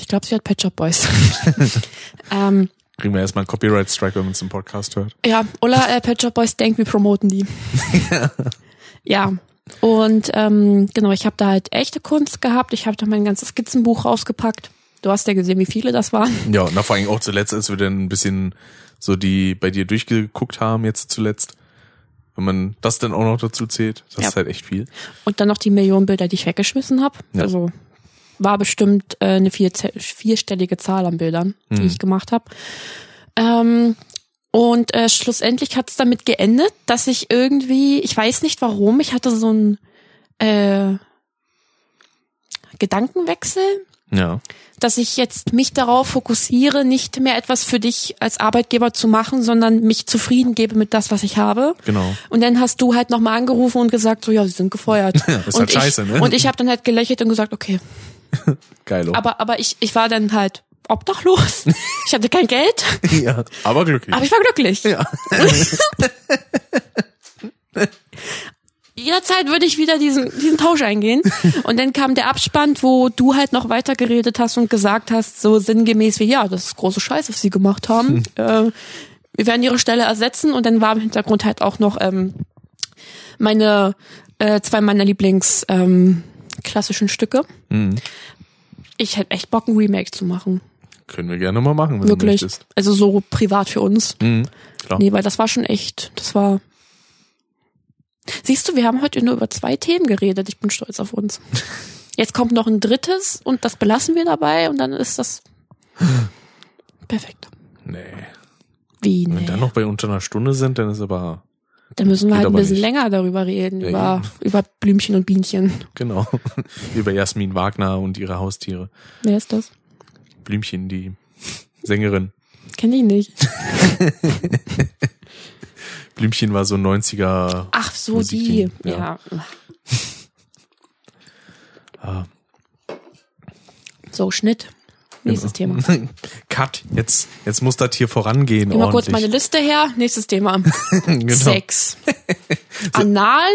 ich glaube, sie hat Pet Shop Boys. ähm, Kriegen wir erstmal einen Copyright Strike, wenn man es im Podcast hört. Ja, Ola äh, Pet Shop Boys denkt, wir promoten die. ja. Und ähm, genau, ich habe da halt echte Kunst gehabt. Ich habe da mein ganzes Skizzenbuch rausgepackt. Du hast ja gesehen, wie viele das waren. Ja, und vor allem auch zuletzt, als wir dann ein bisschen so die bei dir durchgeguckt haben, jetzt zuletzt. Wenn man das dann auch noch dazu zählt, das Ja. ist halt echt viel. Und dann noch die Millionen Bilder, die ich weggeschmissen habe. Ja. Also war bestimmt äh, eine vier, vierstellige Zahl an Bildern, die Mhm. ich gemacht habe. Ähm, Und äh, schlussendlich hat es damit geendet, dass ich irgendwie, ich weiß nicht warum, ich hatte so ein äh, Gedankenwechsel, Ja. dass ich jetzt mich darauf fokussiere, nicht mehr etwas für dich als Arbeitgeber zu machen, sondern mich zufrieden gebe mit das, was ich habe. Genau. Und dann hast du halt nochmal angerufen und gesagt, so ja, sie sind gefeuert. Ja, ist und halt ich, scheiße, ne? Und ich habe dann halt gelächelt und gesagt, okay. Geilo. Aber aber ich ich war dann halt obdachlos. Ich hatte kein Geld, ja, aber glücklich. aber ich war glücklich. ja. Jederzeit würde ich wieder diesen diesen Tausch eingehen. Und dann kam der Abspann, wo du halt noch weiter geredet hast und gesagt hast, so sinngemäß wie ja, das ist große Scheiße, was sie gemacht haben. Äh, wir werden ihre Stelle ersetzen und dann war im Hintergrund halt auch noch ähm, meine äh, zwei meiner Lieblings ähm, klassischen Stücke. Mhm. Ich hätte echt Bock, ein Remake zu machen. Können wir gerne mal machen, wenn Wirklich. du möchtest. Also so privat für uns. Mhm. Klar. Nee, weil das war schon echt, das war. Siehst du, wir haben heute nur über zwei Themen geredet. Ich bin stolz auf uns. Jetzt kommt noch ein drittes und das belassen wir dabei und dann ist das perfekt. Nee. Wie, Wenn nee. wir dann noch bei unter einer Stunde sind, dann ist aber, Dann müssen wir halt ein bisschen nicht. länger darüber reden, Ja, über, über Blümchen und Bienchen. genau, über Jasmin Wagner und ihre Haustiere. Wer ist das? Blümchen, die Sängerin. Kenn ich nicht. Blümchen war so 90er. Ach so, Musikding, die. ja. Ja. Ah, So, Schnitt. Nächstes genau. Thema. Cut. Jetzt, jetzt muss das hier vorangehen. Geh mal kurz meine ordentlich. Liste her. Nächstes Thema. genau. Sex. Anal,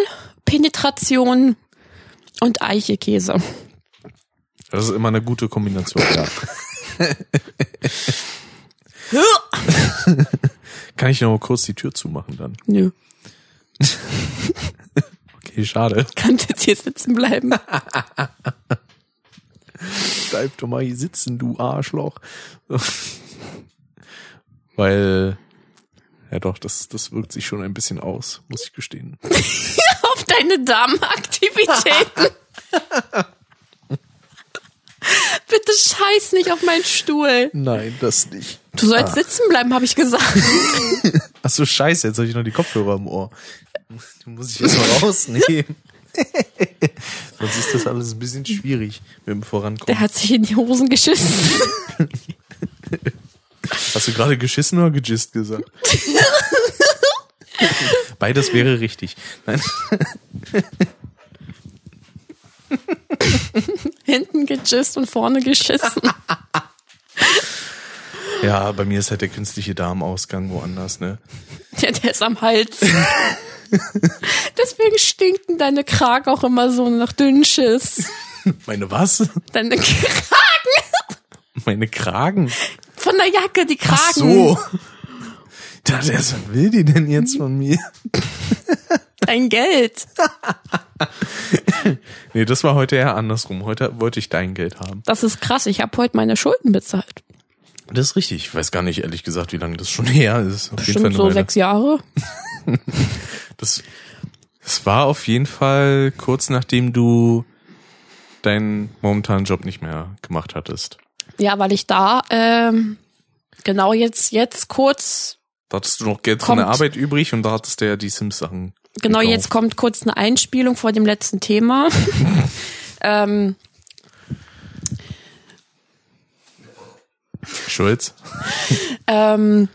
Penetration und Eichekäse. Das ist immer eine gute Kombination, ja. Kann ich noch mal kurz die Tür zumachen dann? Nö, Okay, schade. kann jetzt hier sitzen bleiben. Bleib doch mal hier sitzen, du Arschloch. Weil, ja doch, das, das wirkt sich schon ein bisschen aus, muss ich gestehen. Auf deine Damenaktivitäten. Bitte scheiß nicht auf meinen Stuhl. Nein, das nicht. Du sollst sitzen bleiben, habe ich gesagt. Ach so, scheiße, jetzt habe ich noch die Kopfhörer im Ohr. Die muss ich erstmal rausnehmen. Sonst ist das alles ein bisschen schwierig mit dem Vorankommen. Der hat sich in die Hosen geschissen. Hast du gerade geschissen oder gejist gesagt? Beides wäre richtig. Nein. Hinten gejist und vorne geschissen. Ja, bei mir ist halt der künstliche Darmausgang woanders, ne? Ja, der ist am Hals. Deswegen stinken deine Kragen auch immer so nach Dünnschiss. Meine was? Deine Kragen Meine Kragen. von der Jacke, die Kragen. Ach so. Ich dachte erst, was will die denn jetzt von mir? Dein Geld. Nee, das war heute eher andersrum. Heute wollte ich dein Geld haben. Das ist krass. Ich habe heute meine Schulden bezahlt. Das ist richtig. Ich weiß gar nicht, ehrlich gesagt, wie lange das schon her ist. Auf Bestimmt so sechs Jahre. Das, das war auf jeden Fall kurz nachdem du deinen momentanen Job nicht mehr gemacht hattest. Ja, weil ich da ähm, genau jetzt jetzt kurz Da hattest du noch Geld von der Kommt. Arbeit übrig und da hattest du ja die Sims-Sachen. genau gekauft. jetzt kommt kurz eine Einspielung vor dem letzten Thema. ähm, Schulz. ähm,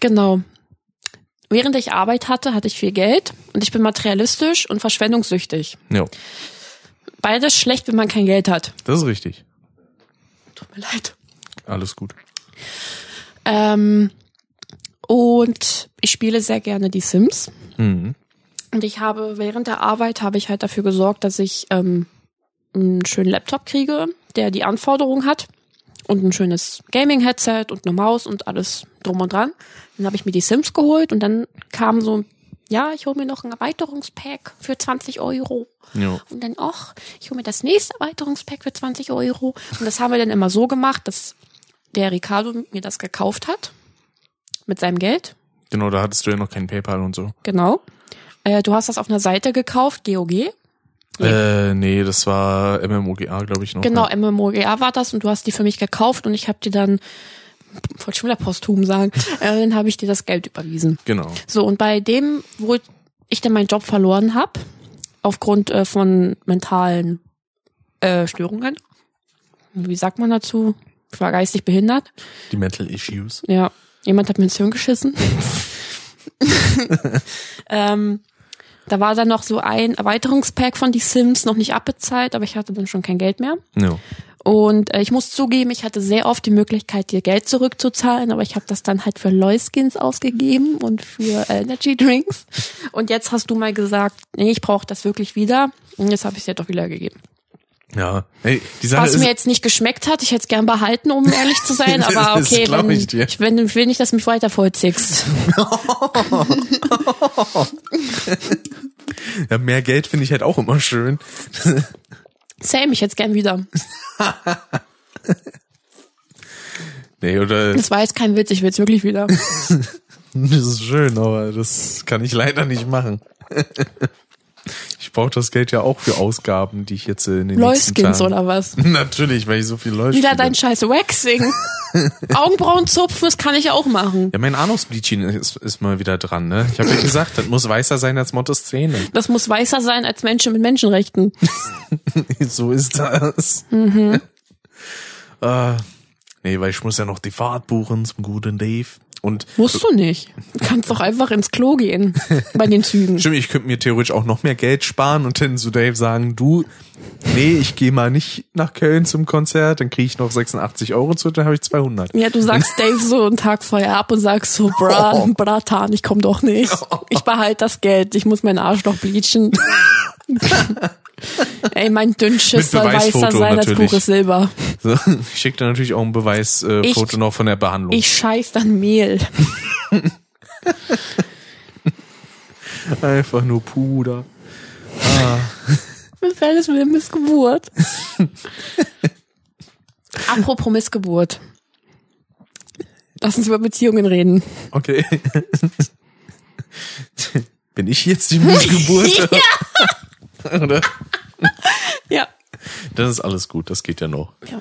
genau. Während ich Arbeit hatte, hatte ich viel Geld und ich bin materialistisch und verschwendungssüchtig. Ja, Beides schlecht, wenn man kein Geld hat. das ist richtig. Tut mir leid. Alles gut. Ähm, und ich spiele sehr gerne die Sims. Mhm. Und ich habe während der Arbeit habe ich halt dafür gesorgt, dass ich ähm, einen schönen Laptop kriege, der die Anforderungen hat und ein schönes Gaming-Headset und eine Maus und alles drum und dran. Dann habe ich mir die Sims geholt und dann kam so, ja, ich hole mir noch ein Erweiterungspack für 20 Euro. Ja. Und dann, ach, ich hole mir das nächste Erweiterungspack für 20 Euro. Und das haben wir dann immer so gemacht, dass der Ricardo mir das gekauft hat. Mit seinem Geld. Genau, da hattest du ja noch kein PayPal und so. Genau. Äh, du hast das auf einer Seite gekauft, GOG. Äh, nee, das war MMOGA, glaube ich noch. Genau, Ja. MMOGA war das und du hast die für mich gekauft und ich habe die dann wollte schon wieder posthum sagen, äh, dann habe ich dir das Geld überwiesen. Genau. So, und bei dem, wo ich dann meinen Job verloren habe, aufgrund äh, von mentalen äh, Störungen, wie sagt man dazu? Ich war geistig behindert. Die Mental Issues. Ja, jemand hat mir ins Hirn geschissen. ähm, da war dann noch so ein Erweiterungspack von Die Sims noch nicht abbezahlt, aber ich hatte dann schon kein Geld mehr. Ja. Und äh, ich muss zugeben, ich hatte sehr oft die Möglichkeit, dir Geld zurückzuzahlen, aber ich habe das dann halt für LOL-Skins ausgegeben und für äh, Energy Drinks. Und jetzt hast du mal gesagt, nee, ich brauche das wirklich wieder. Und jetzt habe ich es dir doch wieder gegeben. Ja. Hey, Was ist, mir jetzt nicht geschmeckt hat, ich hätte es gern behalten, um ehrlich zu sein, aber okay, glaub wenn, ich ich, wenn, will nicht, dass du mich weiter vollziehst. ja, mehr Geld finde ich halt auch immer schön. Same, ich hätte es gern wieder. Nee, oder Das war jetzt kein Witz, ich will es wirklich wieder. das ist schön, aber das kann ich leider nicht machen. Ich brauche das Geld ja auch für Ausgaben, die ich jetzt äh, in den nächsten Tagen... oder was? Natürlich, weil ich so viel Leute Wieder dein scheiß Waxing. Augenbrauen zupfen, das kann ich auch machen. Ja, mein Anus-Bleaching ist, ist mal wieder dran, ne? Ich habe ja gesagt, das muss weißer sein als Montes Zähne. Das muss weißer sein als Menschen mit Menschenrechten. so ist das. Mhm. äh, nee, weil ich muss ja noch die Fahrt buchen zum guten Dave. Und Musst du nicht. Du kannst doch einfach ins Klo gehen bei den Zügen. Stimmt, ich könnte mir theoretisch auch noch mehr Geld sparen und dann zu Dave sagen, du, nee, ich gehe mal nicht nach Köln zum Konzert, dann kriege ich noch 86 Euro zu, dann habe ich 200. Ja, du sagst Dave so einen Tag vorher ab und sagst so, bra, Oh. Bratan, ich komm doch nicht. Ich behalte das Geld, ich muss meinen Arsch noch bleachen. Ey, mein Dünnschiss soll weißer sein als pures Silber. So, ich schicke dir natürlich auch ein Beweisfoto äh, noch von der Behandlung. Ich scheiß dann Mehl. Einfach nur Puder. Ah, Was wäre das mit der Missgeburt? Apropos Missgeburt. Lass uns über Beziehungen reden. okay. Bin ich jetzt die Missgeburt? Oder? Ja. Das ist alles gut, das geht ja noch. ja.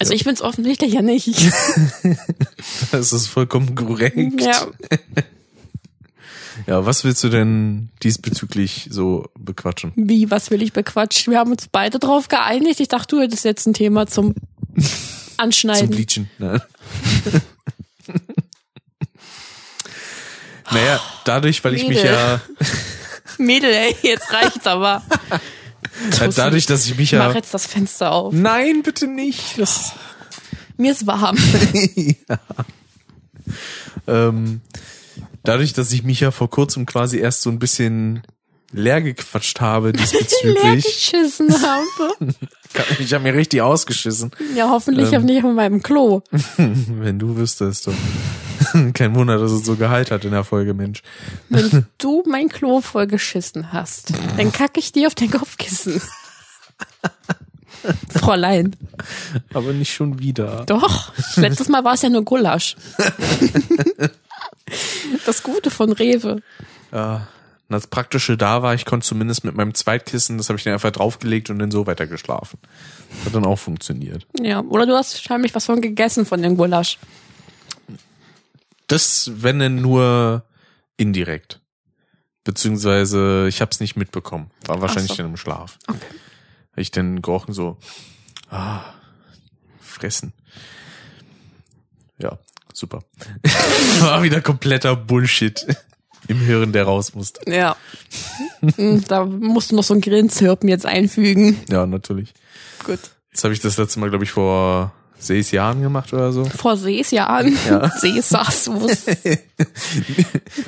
Also ich bin's offensichtlich ja nicht. Das ist vollkommen korrekt. Ja. Ja, was willst du denn diesbezüglich so bequatschen? Wie, was will ich bequatschen? Wir haben uns beide drauf geeinigt. Ich dachte, du hättest jetzt ein Thema zum Zum Anschneiden. Bleachen. Ne? naja, dadurch, weil ich mich Mädel. ja, Mädel, ey, jetzt reicht's aber. dadurch, dass ich mich Ich mach ja, jetzt das Fenster auf. nein, bitte nicht. Das, Mir ist warm. ähm, dadurch, dass ich mich ja vor kurzem quasi erst so ein bisschen leer gequatscht habe Leer diesbezüglich. geschissen habe. ich habe mir richtig ausgeschissen. Ja, hoffentlich Ähm. nicht auf meinem Klo. Wenn du wüsstest. Du. Kein Wunder, dass es so Gehalt hat in der Folge, Mensch. Wenn du mein Klo voll geschissen hast, dann kacke ich dir auf dein Kopfkissen. Fräulein. Aber nicht schon wieder. Doch. Letztes Mal war es ja nur Gulasch. Das Gute von Rewe. Ja, das Praktische da war, ich konnte zumindest mit meinem Zweitkissen, das habe ich dann einfach draufgelegt und dann so weiter geschlafen. Hat dann auch funktioniert. Ja, oder du hast wahrscheinlich was von gegessen von dem Gulasch. Das, wenn denn nur indirekt. Beziehungsweise ich habe es nicht mitbekommen. War wahrscheinlich so. dann im Schlaf. Okay. Hab ich dann gerochen so, ah, fressen. Ja, super. War wieder kompletter Bullshit im Hirn, der raus musste. Ja. Hm, Da musst du noch so ein Grillenzirpen jetzt einfügen. Ja, natürlich. Gut. Jetzt habe ich das letzte Mal, glaube ich, vor sechs Jahren gemacht oder so. Vor Seesjahren. Ja. Seesasus.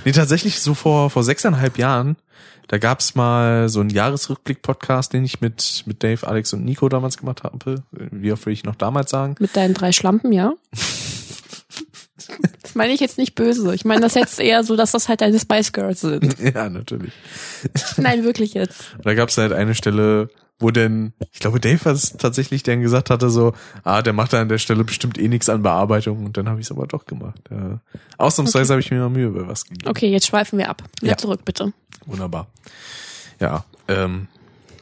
Nee, tatsächlich so vor, vor sechseinhalb Jahren, da gab's mal so einen Jahresrückblick-Podcast, den ich mit, mit Dave, Alex und Nico damals gemacht habe. Wie oft will ich noch damals sagen? Mit deinen drei Schlampen, ja? Das meine ich jetzt nicht böse. Ich meine das jetzt eher so, dass das halt deine Spice Girls sind. Ja, natürlich. Nein, wirklich jetzt. Da gab's halt eine Stelle, wo denn, ich glaube, Dave war es tatsächlich, der gesagt hatte so, ah, der macht da an der Stelle bestimmt eh nichts an Bearbeitung und dann habe ich es aber doch gemacht. Ja. Ausnahmsweise habe ich mir mal Mühe über was gegeben. Okay, jetzt schweifen wir ab. Wieder Ja. zurück, bitte. Wunderbar. Ja, ähm,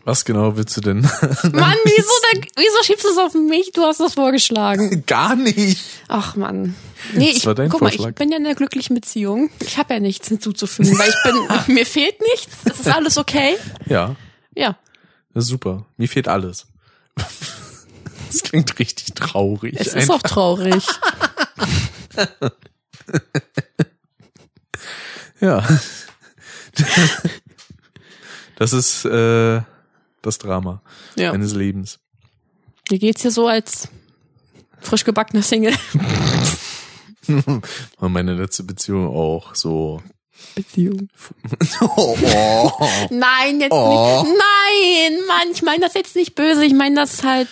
Was genau willst du denn? Mann, wieso, denn, wieso schiebst du es auf mich? Du hast das vorgeschlagen. Gar nicht. Ach Mann. Nee, ich, guck mal, Vorschlag. ich bin ja in einer glücklichen Beziehung. Ich habe ja nichts hinzuzufügen, weil ich bin, mir fehlt nichts. Es ist alles okay. Ja, Ja, das ist super. Mir fehlt alles. Das klingt richtig traurig. es ist Einfach. auch traurig. Ja. Das ist äh, das Drama Ja. meines Lebens. Wie geht's dir so als frisch gebackener Single? Meine letzte Beziehung auch so. Beziehung. Oh, oh. Nein, jetzt Oh. nicht. Nein, Mann, ich meine das jetzt nicht böse. Ich meine das halt.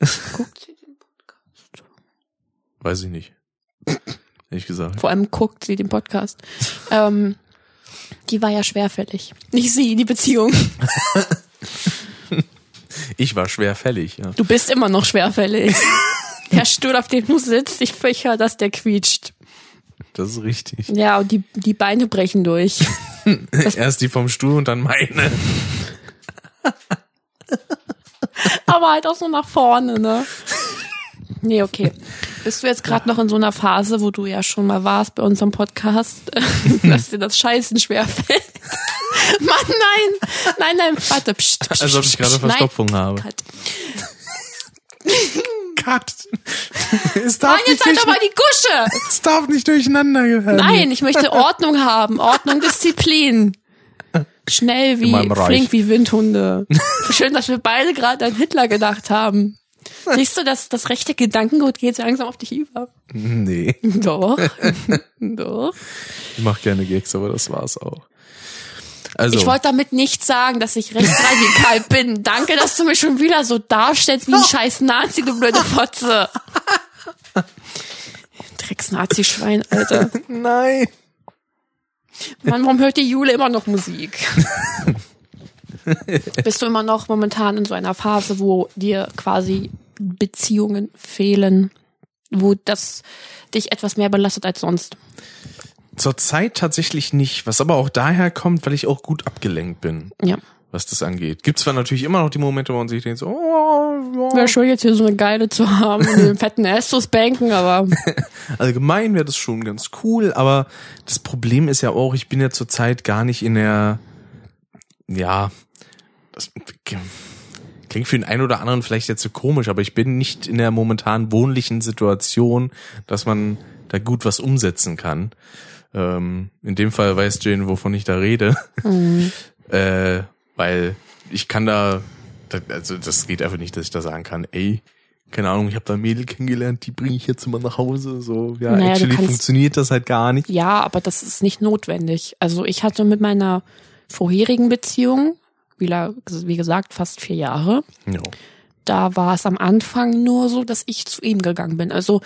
Guckt sie den Podcast? Weiß ich nicht. Ehrlich gesagt. Vor allem guckt sie den Podcast. ähm, die war ja schwerfällig. Nicht sie, die Beziehung. Ich war schwerfällig, ja. Du bist immer noch schwerfällig. Der Stuhl, auf dem du sitzt, ich fürchte, dass der quietscht. Das ist richtig. Ja, und die, die Beine brechen durch. Erst die vom Stuhl und dann meine. Aber halt auch so nach vorne, ne? Nee, okay. Bist du jetzt gerade noch in so einer Phase, wo du ja schon mal warst bei unserem Podcast, dass dir das Scheißen schwerfällt? Mann, nein! Nein, nein, warte. Psst, psst, Als ob ich gerade Verstopfung habe. Nein, Cut. Es darf, jetzt nicht halt doch mal die Gusche! es darf nicht durcheinander gehören. Nein, ich möchte Ordnung haben. Ordnung, Disziplin. Schnell wie, flink wie Windhunde. Schön, dass wir beide gerade an Hitler gedacht haben. Siehst du, dass das rechte Gedankengut geht so langsam auf dich über? Nee, Doch. Doch. ich mache gerne Gags, aber das war's auch. Also, Ich wollte damit nicht sagen, dass ich rechtsradikal bin. Danke, dass du mich schon wieder so darstellst wie ein scheiß Nazi, du blöde Fotze. Drecks-Nazi-Schwein, Alter. nein. Mann, warum hört die Jule immer noch Musik? Bist du immer noch momentan in so einer Phase, wo dir quasi Beziehungen fehlen, wo das dich etwas mehr belastet als sonst? Zurzeit tatsächlich nicht, was aber auch daher kommt, weil ich auch gut abgelenkt bin, Ja. was das angeht. Gibt zwar natürlich immer noch die Momente, wo man sich denkt, so, oh, Wäre ja. schön, jetzt hier so eine Geile zu haben und den fetten Estus banken, aber allgemein wäre das schon ganz cool, aber das Problem ist ja auch, ich bin ja zurzeit gar nicht in der, ja, das klingt für den einen oder anderen vielleicht jetzt so komisch, aber ich bin nicht in der momentan wohnlichen Situation, dass man da gut was umsetzen kann. Ähm, in dem Fall weiß Jane, wovon ich da rede. äh, weil ich kann da, also das geht einfach nicht, dass ich da sagen kann, ey, keine Ahnung, ich habe da ein Mädel kennengelernt, die bringe ich jetzt immer nach Hause. So, ja, Naja, actually kannst- funktioniert das halt gar nicht. ja, aber das ist nicht notwendig. Also ich hatte mit meiner vorherigen Beziehung, wie gesagt, fast vier Jahre, Ja. da war es am Anfang nur so, dass ich zu ihm gegangen bin. Also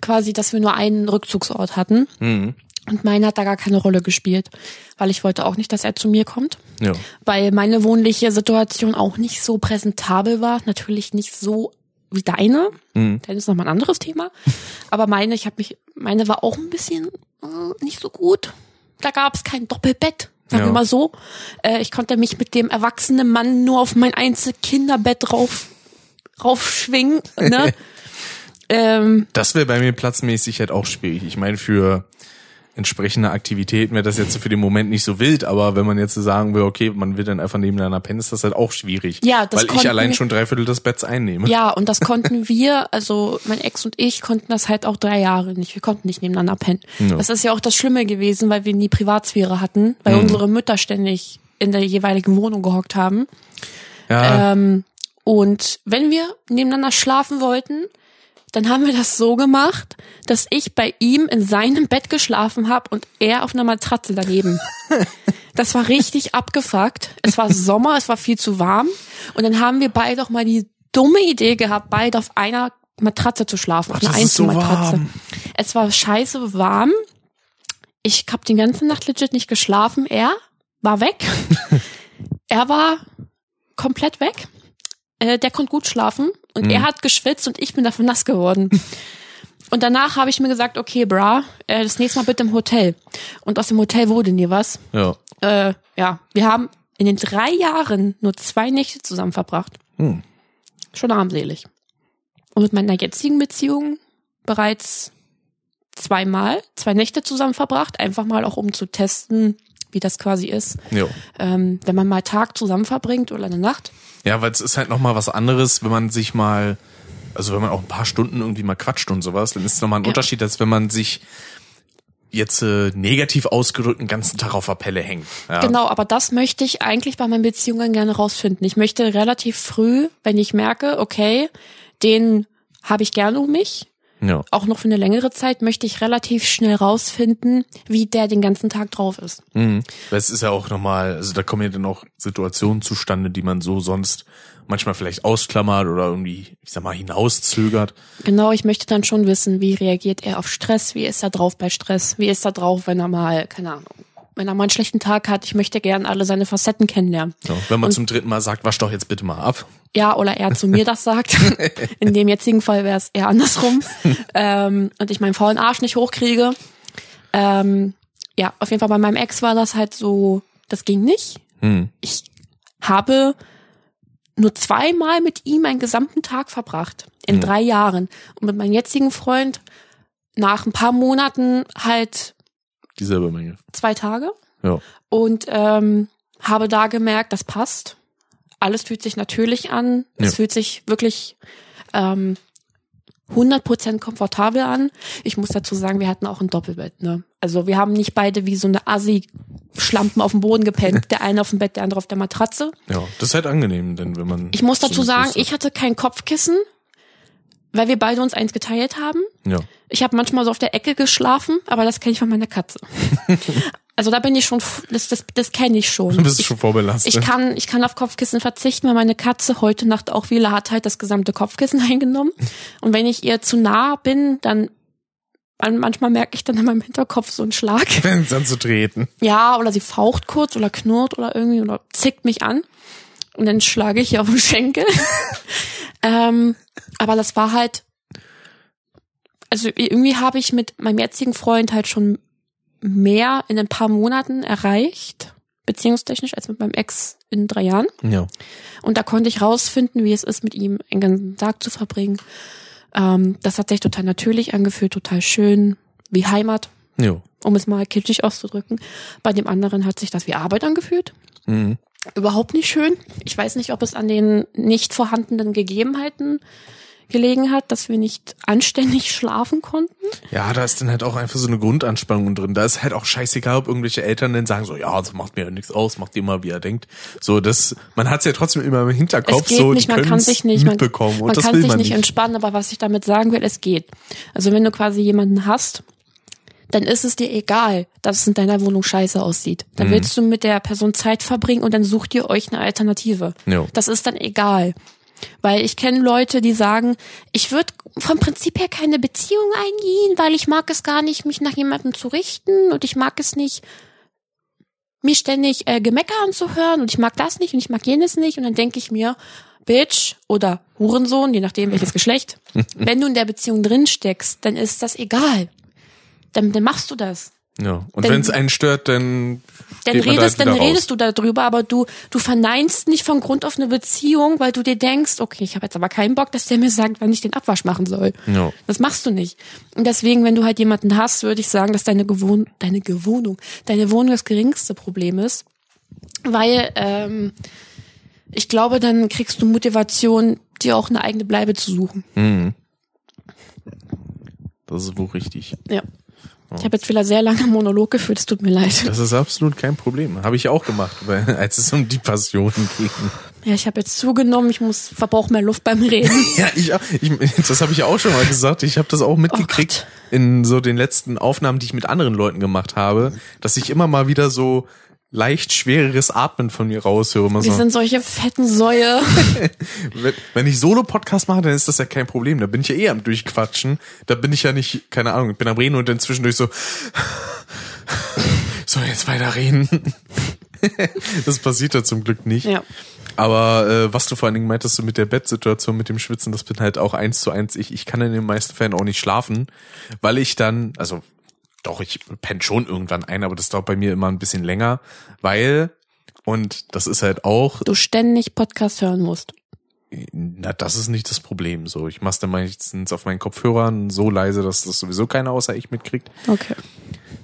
quasi, dass wir nur einen Rückzugsort hatten. Mhm. Und meiner hat da gar keine Rolle gespielt, weil ich wollte auch nicht, dass er zu mir kommt. Ja. Weil meine wohnliche Situation auch nicht so präsentabel war. Natürlich nicht so wie deine. Mhm. Deine ist nochmal ein anderes Thema. Aber meine, ich habe mich, meine war auch ein bisschen äh, nicht so gut. Da gab es kein Doppelbett. Sagen Ja. wir mal so. Äh, ich konnte mich mit dem erwachsenen Mann nur auf mein Einzelkinderbett rauf, raufschwingen. Ne? ähm, Das wäre bei mir platzmäßig halt auch schwierig. Ich meine, für entsprechende Aktivitäten wäre das jetzt für den Moment nicht so wild, aber wenn man jetzt sagen will, okay, man will dann einfach nebeneinander pennen, ist das halt auch schwierig. Ja, das Weil ich allein schon drei Viertel des Betts einnehme. Ja, und das konnten wir, also mein Ex und ich konnten das halt auch drei Jahre nicht. Wir konnten nicht nebeneinander pennen. Ja. Das ist ja auch das Schlimme gewesen, weil wir nie Privatsphäre hatten, weil Mhm. unsere Mütter ständig in der jeweiligen Wohnung gehockt haben. Ja, Ähm, und wenn wir nebeneinander schlafen wollten, dann haben wir das so gemacht, dass ich bei ihm in seinem Bett geschlafen habe und er auf einer Matratze daneben. Das war richtig abgefuckt. Es war Sommer, es war viel zu warm. Und dann haben wir beide auch mal die dumme Idee gehabt, beide auf einer Matratze zu schlafen, auf einer so Einzelmatratze. warm. es war scheiße warm. Ich habe die ganze Nacht legit nicht geschlafen. Er war weg. er war komplett weg. Äh, der konnte gut schlafen und Mhm. er hat geschwitzt und ich bin davon nass geworden. Und danach habe ich mir gesagt, okay, bra, äh, das nächste Mal bitte im Hotel. Und aus dem Hotel wurde nie was. ja. Äh, ja, wir haben in den drei Jahren nur zwei Nächte zusammen verbracht. Hm. Schon armselig. Und mit meiner jetzigen Beziehung bereits zweimal, zwei Nächte zusammen verbracht, einfach mal auch um zu testen, wie das quasi ist, ähm, wenn man mal Tag zusammen verbringt oder eine Nacht. Ja, weil es ist halt noch mal was anderes, wenn man sich mal, also wenn man auch ein paar Stunden irgendwie mal quatscht und sowas, dann ist es nochmal ein Ja. Unterschied, als wenn man sich jetzt äh, negativ ausgedrückt den ganzen Tag auf der Pelle hängt. Ja. Genau, aber das möchte ich eigentlich bei meinen Beziehungen gerne rausfinden. Ich möchte relativ früh, wenn ich merke, okay, den habe ich gerne um mich, Ja. auch noch für eine längere Zeit, möchte ich relativ schnell rausfinden, wie der den ganzen Tag drauf ist. Mhm. Weil es ist ja auch nochmal, also da kommen ja dann auch Situationen zustande, die man so sonst manchmal vielleicht ausklammert oder irgendwie, ich sag mal, hinauszögert. Genau, ich möchte dann schon wissen, wie reagiert er auf Stress, wie ist er drauf bei Stress, wie ist er drauf, wenn er mal, keine Ahnung, wenn er mal einen schlechten Tag hat. Ich möchte gern alle seine Facetten kennenlernen. So, wenn man Und- zum dritten Mal sagt, wasch doch jetzt bitte mal ab. Ja, oder er zu mir das sagt. In dem jetzigen Fall wäre es eher andersrum. ähm, und ich meinen faulen Arsch nicht hochkriege. Ähm, ja, auf jeden Fall bei meinem Ex war das halt so, das ging nicht. Hm. Ich habe nur zweimal mit ihm einen gesamten Tag verbracht. In Mhm. drei Jahren. Und mit meinem jetzigen Freund nach ein paar Monaten halt Dieselbe Menge. zwei Tage. Ja. Und ähm, habe da gemerkt, das passt. Alles fühlt sich natürlich an. Es Ja. fühlt sich wirklich ähm, 100% komfortabel an. Ich muss dazu sagen, wir hatten auch ein Doppelbett. Ne? Also wir haben nicht beide wie so eine Assi-Schlampen auf dem Boden gepennt. Der eine auf dem Bett, der andere auf der Matratze. Ja. Das ist halt angenehm, denn wenn man. Ich muss dazu sagen, ich hatte kein Kopfkissen, weil wir beide uns eins geteilt haben. Ja. Ich habe manchmal so auf der Ecke geschlafen, aber das kenne ich von meiner Katze. also da bin ich schon, das, das, das kenne ich schon. Du bist ich, schon vorbelastet. ich kann, ich kann auf Kopfkissen verzichten, weil meine Katze heute Nacht auch Wille hat halt das gesamte Kopfkissen eingenommen. Und wenn ich ihr zu nah bin, dann man- manchmal merke ich dann in meinem Hinterkopf so einen Schlag. Wenn es anzutreten. Ja, oder sie faucht kurz oder knurrt oder irgendwie oder zickt mich an. Und dann schlage ich ihr auf den Schenkel. Ähm, aber das war halt, also irgendwie habe ich mit meinem jetzigen Freund halt schon mehr in ein paar Monaten erreicht, beziehungstechnisch, als mit meinem Ex in drei Jahren. Ja. Und da konnte ich rausfinden, wie es ist, mit ihm einen ganzen Tag zu verbringen. Ähm, das hat sich total natürlich angefühlt, total schön, wie Heimat Jo. um es mal kitschig auszudrücken. Bei dem anderen hat sich das wie Arbeit angefühlt. Mhm. Überhaupt nicht schön. Ich weiß nicht, ob es an den nicht vorhandenen Gegebenheiten gelegen hat, dass wir nicht anständig schlafen konnten. Ja, da ist dann halt auch einfach so eine Grundanspannung drin. Da ist halt auch scheißegal, ob irgendwelche Eltern dann sagen so, ja, das macht mir ja nichts aus, macht immer, wie er denkt. So, das, man hat es ja trotzdem immer im Hinterkopf, es geht so, nicht, die man kann sich nicht, man, mitbekommen und man das kann will sich man nicht nicht. entspannen, aber was ich damit sagen will, es geht. Also wenn du quasi jemanden hast, dann ist es dir egal, dass es in deiner Wohnung scheiße aussieht. Dann Mhm. willst du mit der Person Zeit verbringen und dann sucht ihr euch eine Alternative. Jo. Das ist dann egal. Weil ich kenne Leute, die sagen, ich würde vom Prinzip her keine Beziehung eingehen, weil ich mag es gar nicht, mich nach jemandem zu richten und ich mag es nicht, mir ständig äh, Gemecker anzuhören und ich mag das nicht und ich mag jenes nicht und dann denke ich mir, Bitch oder Hurensohn, je nachdem welches Geschlecht, wenn du in der Beziehung drin steckst, dann ist das egal. Dann, dann machst du das. Ja. Und wenn es einen stört, dann Dann redest, halt dann redest du darüber, aber du, du verneinst nicht von Grund auf eine Beziehung, weil du dir denkst, okay, ich habe jetzt aber keinen Bock, dass der mir sagt, wann ich den Abwasch machen soll. Ja. Das machst du nicht. Und deswegen, wenn du halt jemanden hast, würde ich sagen, dass deine Gewohn deine Gewohnung, deine Wohnung das geringste Problem ist. Weil, ähm, ich glaube, dann kriegst du Motivation, dir auch eine eigene Bleibe zu suchen. Mhm. Das ist wohl richtig. Ja. Ich habe jetzt wieder sehr lange Monolog geführt, es tut mir leid. Das ist absolut kein Problem. Habe ich auch gemacht, weil, als es um die Passion ging. Ja, ich habe jetzt zugenommen, ich muss verbrauche mehr Luft beim Reden. Ja, ich, ich das habe ich auch schon mal gesagt. Ich habe das auch mitgekriegt in so den letzten Aufnahmen, die ich mit anderen Leuten gemacht habe, dass ich immer mal wieder so leicht schwereres Atmen von mir raushöre. Immer Wir so, sind solche fetten Säue. wenn, wenn ich Solo-Podcast mache, dann ist das ja kein Problem. Da bin ich ja eh am Durchquatschen. Da bin ich ja nicht, keine Ahnung, ich bin am Reden und dann zwischendurch so, so jetzt weiter reden. das passiert ja zum Glück nicht. Ja. Aber äh, was du vor allen Dingen meintest, so mit der Bettsituation, mit dem Schwitzen, das bin halt auch eins zu eins. Ich, ich kann in den meisten Fällen auch nicht schlafen, weil ich dann, also doch, ich penne schon irgendwann ein, aber das dauert bei mir immer ein bisschen länger, weil, Und das ist halt auch, Du ständig Podcast hören musst. na, das ist nicht das Problem. So, ich mach's dann meistens auf meinen Kopfhörern so leise, dass das sowieso keiner außer ich mitkriegt. Okay.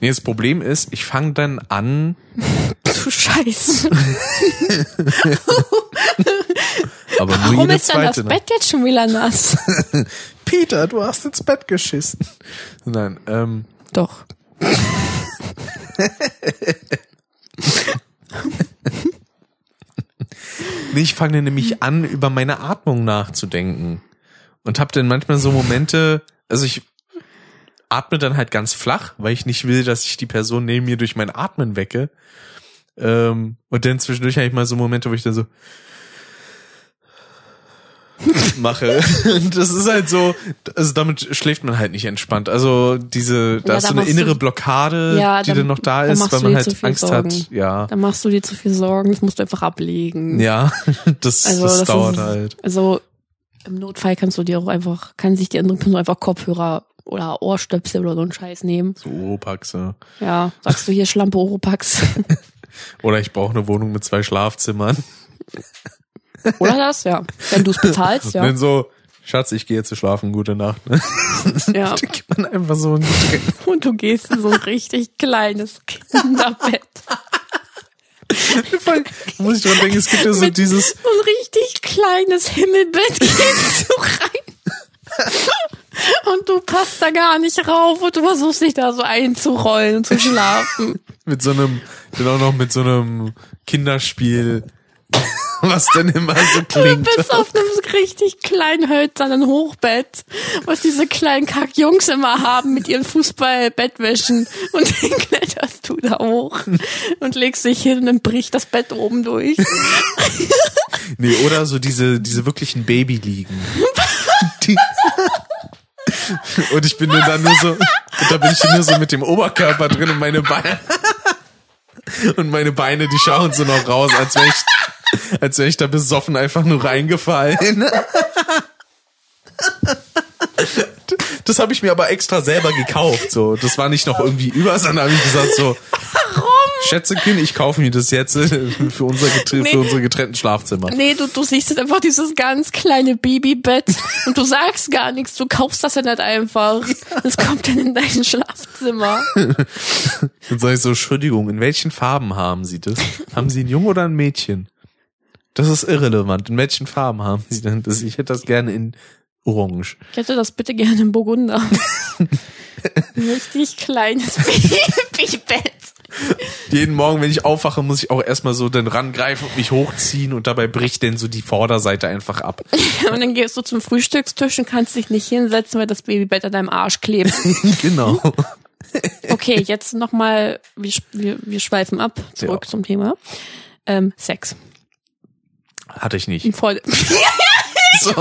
Nee, das Problem ist, ich fange dann an, Du Scheiße. aber nur Warum ist denn das ne? Bett jetzt schon wieder nass? Peter, du hast ins Bett geschissen. Nein, ähm, Doch. Ich fange nämlich an, über meine Atmung nachzudenken. Und hab dann manchmal so Momente, also ich atme dann halt ganz flach, weil ich nicht will, dass ich die Person neben mir durch mein Atmen wecke. Ähm, und dann zwischendurch habe ich mal so Momente, wo ich dann so mache. Das ist halt so, also damit schläft man halt nicht entspannt. Also diese, da Ja, ist so eine innere du- Blockade, Ja, die da- dann noch da ist, weil man halt Angst Sorgen. hat. Ja. Da machst du dir zu viel Sorgen, das musst du einfach ablegen. Ja, das, Also, das, das dauert ist- halt. Also im Notfall kannst du dir auch einfach, kann sich die andere Person einfach Kopfhörer oder Ohrstöpsel oder so einen Scheiß nehmen. So Oropax, ja. Ja, sagst du hier Schlampe Oropax. Oder ich brauche eine Wohnung mit zwei Schlafzimmern. Oder das? Ja. Wenn du es bezahlst, ja. dann so, Schatz, ich gehe jetzt zu schlafen, gute Nacht. Ne? ja. Dann gibt man einfach so ein. Und du gehst in so ein richtig kleines Kinderbett. Muss ich dran denken, es gibt ja so Mit- dieses, So ein richtig kleines Himmelbett gehst du rein. Und du passt da gar nicht rauf und du versuchst dich da so einzurollen und zu schlafen. mit so einem, dann auch noch mit so einem Kinderspiel, was denn immer so Du klingt. bist auf einem richtig kleinen hölzernen Hochbett, was diese kleinen Kackjungs immer haben mit ihren Fußball-Bettwäschen. Und dann kletterst du da hoch und legst dich hin und dann bricht das Bett oben durch. Nee, oder so diese, diese wirklichen Babyliegen. Die, und ich bin dann nur so, und da bin ich nur so mit dem Oberkörper drin und meine Beine, und meine Beine, die schauen so noch raus, als wäre ich, als wäre ich da besoffen einfach nur reingefallen. Das habe ich mir aber extra selber gekauft, so. Das war nicht noch irgendwie über, sondern habe ich gesagt so, Warum? Schätzekind, ich kaufe mir das jetzt äh, für, unser getr Nee. für unsere getrennten Schlafzimmer. Nee, du, du siehst jetzt einfach dieses ganz kleine Babybett und du sagst gar nichts, du kaufst das ja nicht einfach. Das kommt dann in dein Schlafzimmer. Dann sag ich so, Entschuldigung, in welchen Farben haben Sie das? haben Sie ein Jung oder ein Mädchen? Das ist irrelevant. In welchen Farben haben Sie denn das? Ich hätte das gerne in Orange. Ich hätte das bitte gerne im Burgunder. Richtig kleines Babybett. Jeden Morgen, wenn ich aufwache, muss ich auch erstmal so dann rangreifen und mich hochziehen und dabei bricht denn so die Vorderseite einfach ab. Und dann gehst du zum Frühstückstisch und kannst dich nicht hinsetzen, weil das Babybett an deinem Arsch klebt. genau. Okay, jetzt nochmal, wir, wir, wir schweifen ab, zurück Ja. zum Thema. Ähm, Sex. Hatte ich nicht. Voll, So. du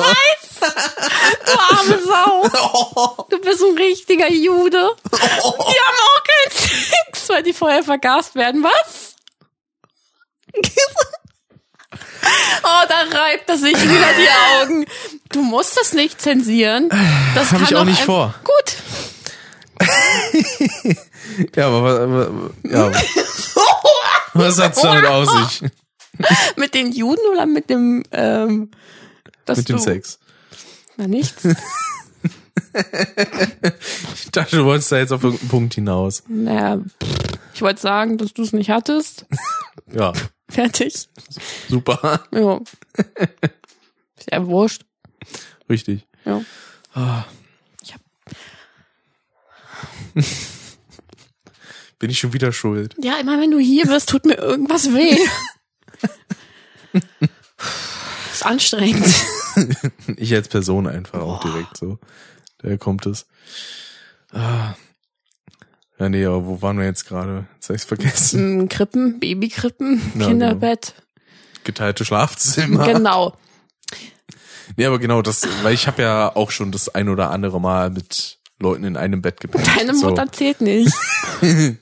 arme Sau. Du bist ein richtiger Jude. Die haben auch keinen Sex, weil die vorher vergast werden. Was? Oh, da reibt er sich wieder die Augen. Du musst das nicht zensieren. Das Hab kann ich auch nicht vor. Gut. Ja, aber, aber ja. Was hat's damit aus sich? Mit den Juden oder mit dem, ähm, dass Mit dem Sex. Na, nichts. Ich dachte, du wolltest da jetzt auf irgendeinen Punkt hinaus. Naja, ich wollte sagen, dass du es nicht hattest. Ja, Fertig. super. Ja. Ist ja wurscht. Richtig. Ja. Ah. Ich hab, Bin ich schon wieder schuld. ja, immer wenn du hier bist, tut mir irgendwas weh. ist anstrengend. Ich als Person einfach auch direkt so. Daher kommt es. Ah. Ja, nee, aber wo waren wir jetzt gerade? Jetzt hab ich's vergessen. Mm, Krippen, Babykrippen, Ja, Kinderbett. Geteilte Schlafzimmer. Genau. Nee, aber genau das, weil ich habe ja auch schon das ein oder andere Mal mit Leuten in einem Bett gepennt. Deine so. Mutter zählt nicht.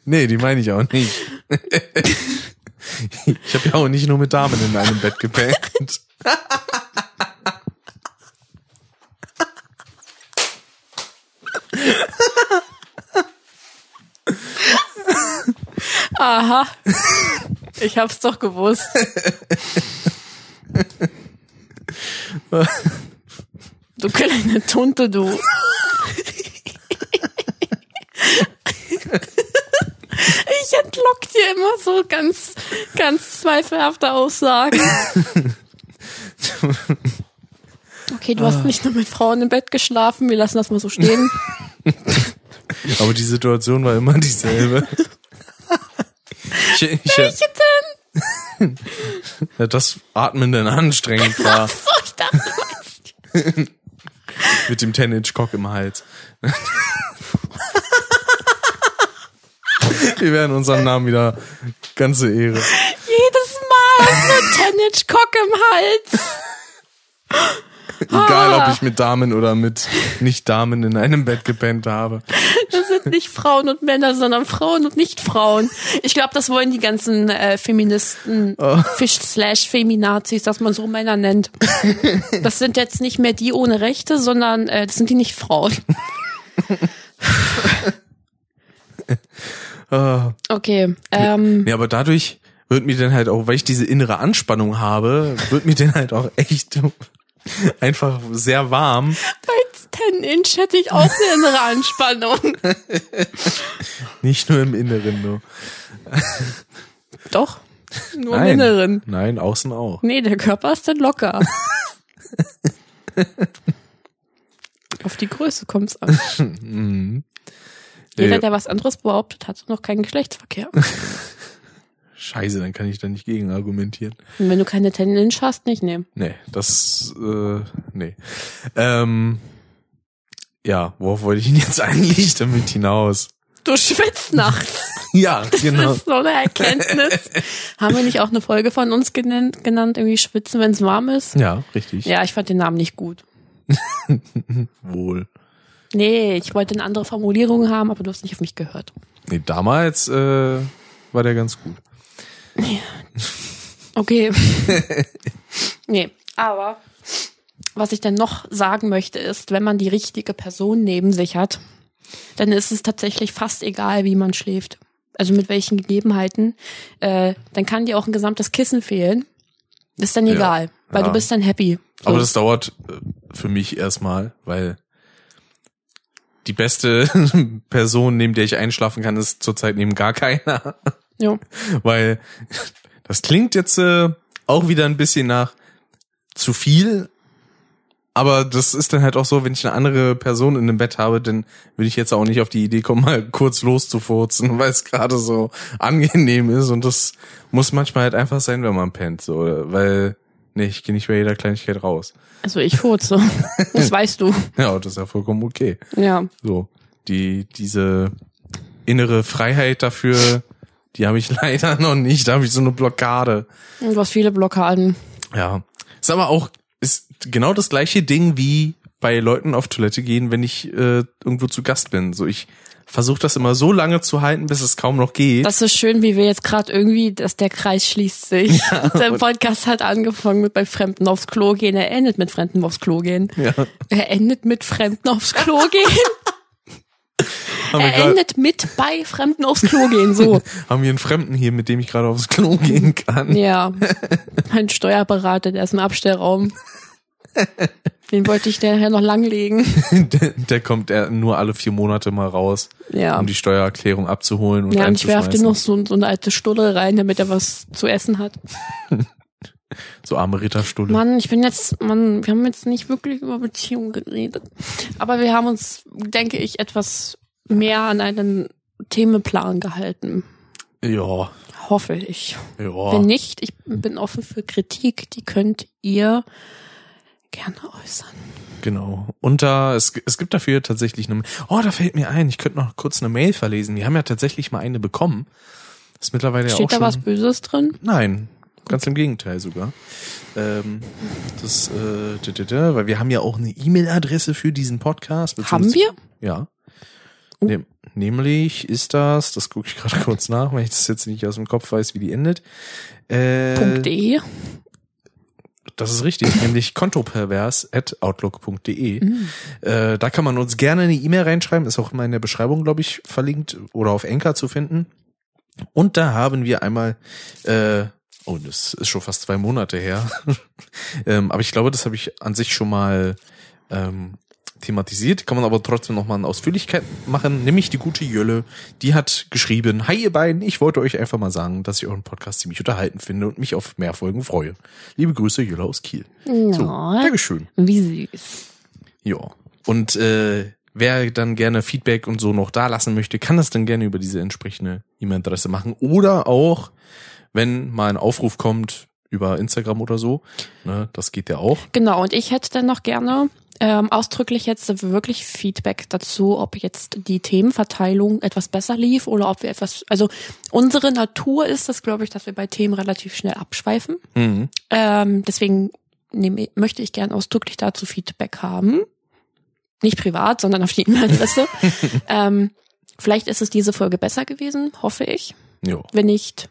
Nee, die meine ich auch nicht. Ich habe ja auch nicht nur mit Damen in einem Bett gepennt. Aha. Ich hab's doch gewusst. Du kleine Tunte, du. Ich entlock dir immer so ganz, ganz zweifelhafte Aussagen. Okay, du hast nicht nur mit Frauen im Bett geschlafen, wir lassen das mal so stehen. Aber die Situation war immer dieselbe. Ich, ich, Welche denn? ja, das Atmen denn anstrengend war So, ich dachte, mit dem 10-Inch-Cock im Hals. Wir werden unseren Namen wieder ganze Ehre. jedes Mal so ein Tennis-Cock im Hals. Egal, Ah. ob ich mit Damen oder mit Nicht-Damen in einem Bett gepennt habe. Das sind nicht Frauen und Männer, sondern Frauen und Nicht-Frauen. Ich glaube, das wollen die ganzen äh, Feministen, Fisch slash Feminazis, dass man so Männer nennt. Das sind jetzt nicht mehr die ohne Rechte, sondern äh, das sind die Nicht-Frauen. Ah. Okay, ähm, Nee, aber dadurch wird mir dann halt auch, weil ich diese innere Anspannung habe, wird mir dann halt auch echt einfach sehr warm. bei 10 Inch hätte ich auch eine innere Anspannung. Nicht nur im Inneren, nur. Doch, nur im Nein. Inneren. Nein, außen auch. Nee, der Körper ist dann locker. Auf die Größe kommt's an. Jeder, Äh, der was anderes behauptet, hat noch keinen Geschlechtsverkehr. Scheiße, dann kann ich da nicht gegen argumentieren. Und wenn du keine 10 Inch hast, nicht nehmen. Nee, das, äh, nee. Ähm, ja, worauf wollte ich ihn jetzt eigentlich damit hinaus? Du schwitzt nachts. Ja, Das genau. ist so eine Erkenntnis. Haben wir nicht auch eine Folge von uns genannt, genannt irgendwie schwitzen, wenn es warm ist? Ja, richtig. Ja, ich fand den Namen nicht gut. Wohl. Nee, ich wollte eine andere Formulierung haben, aber du hast nicht auf mich gehört. Nee, damals, äh, war der ganz gut. Okay. nee, aber was ich dann noch sagen möchte ist, wenn man die richtige Person neben sich hat, dann ist es tatsächlich fast egal, wie man schläft. Also mit welchen Gegebenheiten. Äh, dann kann dir auch ein gesamtes Kissen fehlen. Ist dann Ja, egal, weil ja. du bist dann happy. So. Aber das dauert äh, für mich erstmal, weil die beste Person, neben der ich einschlafen kann, ist zurzeit neben gar keiner. ja. Weil das klingt jetzt äh, auch wieder ein bisschen nach zu viel. Aber das ist dann halt auch so, wenn ich eine andere Person in dem Bett habe, dann würde ich jetzt auch nicht auf die Idee kommen, mal kurz loszufurzen, weil es gerade so angenehm ist. Und das muss manchmal halt einfach sein, wenn man pennt. So, weil, nee, ich gehe nicht bei jeder Kleinigkeit raus. Also ich furze. Das weißt du. Ja, das ist ja vollkommen okay. Ja. So, die, diese innere Freiheit dafür, die habe ich leider noch nicht. Da habe ich so eine Blockade. Und du hast viele Blockaden. Ja. Ist aber auch, ist genau das gleiche Ding wie bei Leuten auf Toilette gehen, wenn ich äh, irgendwo zu Gast bin. So, ich versuche das immer so lange zu halten, bis es kaum noch geht. Das ist schön, wie wir jetzt gerade irgendwie, dass der Kreis schließt sich. der Podcast hat angefangen mit bei Fremden aufs Klo gehen. Er endet mit Fremden aufs Klo gehen. ja. Er endet mit Fremden aufs Klo gehen. Wir, er endet mit bei Fremden aufs Klo gehen. So. haben wir einen Fremden hier, mit dem ich gerade aufs Klo gehen kann. Ja. Mein Steuerberater, der ist im Abstellraum. Den wollte ich nachher noch langlegen. der, der kommt er nur alle vier Monate mal raus, Ja. um die Steuererklärung abzuholen und Ja, und ich werfe dir noch so, so eine alte Stulle rein, damit er was zu essen hat. So arme Ritterstulle. Mann, ich bin jetzt, Mann, wir haben jetzt nicht wirklich über Beziehungen geredet. Aber wir haben uns, denke ich, etwas mehr an einen Themenplan gehalten. Ja, Hoffe ich. Wenn ja. nicht, ich bin offen für Kritik. Die könnt ihr gerne äußern. Genau. Und da, es, es gibt dafür tatsächlich eine, oh, da fällt mir ein, ich könnte noch kurz eine Mail verlesen. Wir haben ja tatsächlich mal eine bekommen. Das ist mittlerweile ja auch Steht da schon, was Böses drin? Nein, ganz im Gegenteil sogar. Ähm, das, äh, weil wir haben ja auch eine E-Mail-Adresse für diesen Podcast. Haben wir? Ja. Oh. Nem nämlich ist das, das gucke ich gerade kurz nach, weil ich das jetzt nicht aus dem Kopf weiß, wie die endet. Äh, .de. Das ist richtig, nämlich kontopervers at outlook.de. Mhm. Äh, da kann man uns gerne eine E-Mail reinschreiben, ist auch immer in der Beschreibung, glaube ich, verlinkt oder auf Enker zu finden. Und da haben wir einmal, äh, oh, das ist schon fast zwei Monate her. ähm, aber ich glaube, das habe ich an sich schon mal ähm, thematisiert, kann man aber trotzdem nochmal eine Ausführlichkeit machen, nämlich die gute Jölle, die hat geschrieben, hi ihr beiden, ich wollte euch einfach mal sagen, dass ich euren Podcast ziemlich unterhalten finde und mich auf mehr Folgen freue. Liebe Grüße, Jölle aus Kiel. No. So, Dankeschön. Wie süß. Ja. Und äh, wer dann gerne Feedback und so noch da lassen möchte, kann das dann gerne über diese entsprechende E-Mail-Adresse machen. Oder auch, wenn mal ein Aufruf kommt über Instagram oder so, ne, das geht ja auch. Genau, und ich hätte dann noch gerne ähm, ausdrücklich jetzt wirklich Feedback dazu, ob jetzt die Themenverteilung etwas besser lief oder ob wir etwas, also unsere Natur ist das, glaube ich, dass wir bei Themen relativ schnell abschweifen. Mhm. Ähm, deswegen nehme, möchte ich gern ausdrücklich dazu Feedback haben. Nicht privat, sondern auf die E-Mail-Adresse. ähm, vielleicht ist es diese Folge besser gewesen, hoffe ich. Ja. Wenn nicht,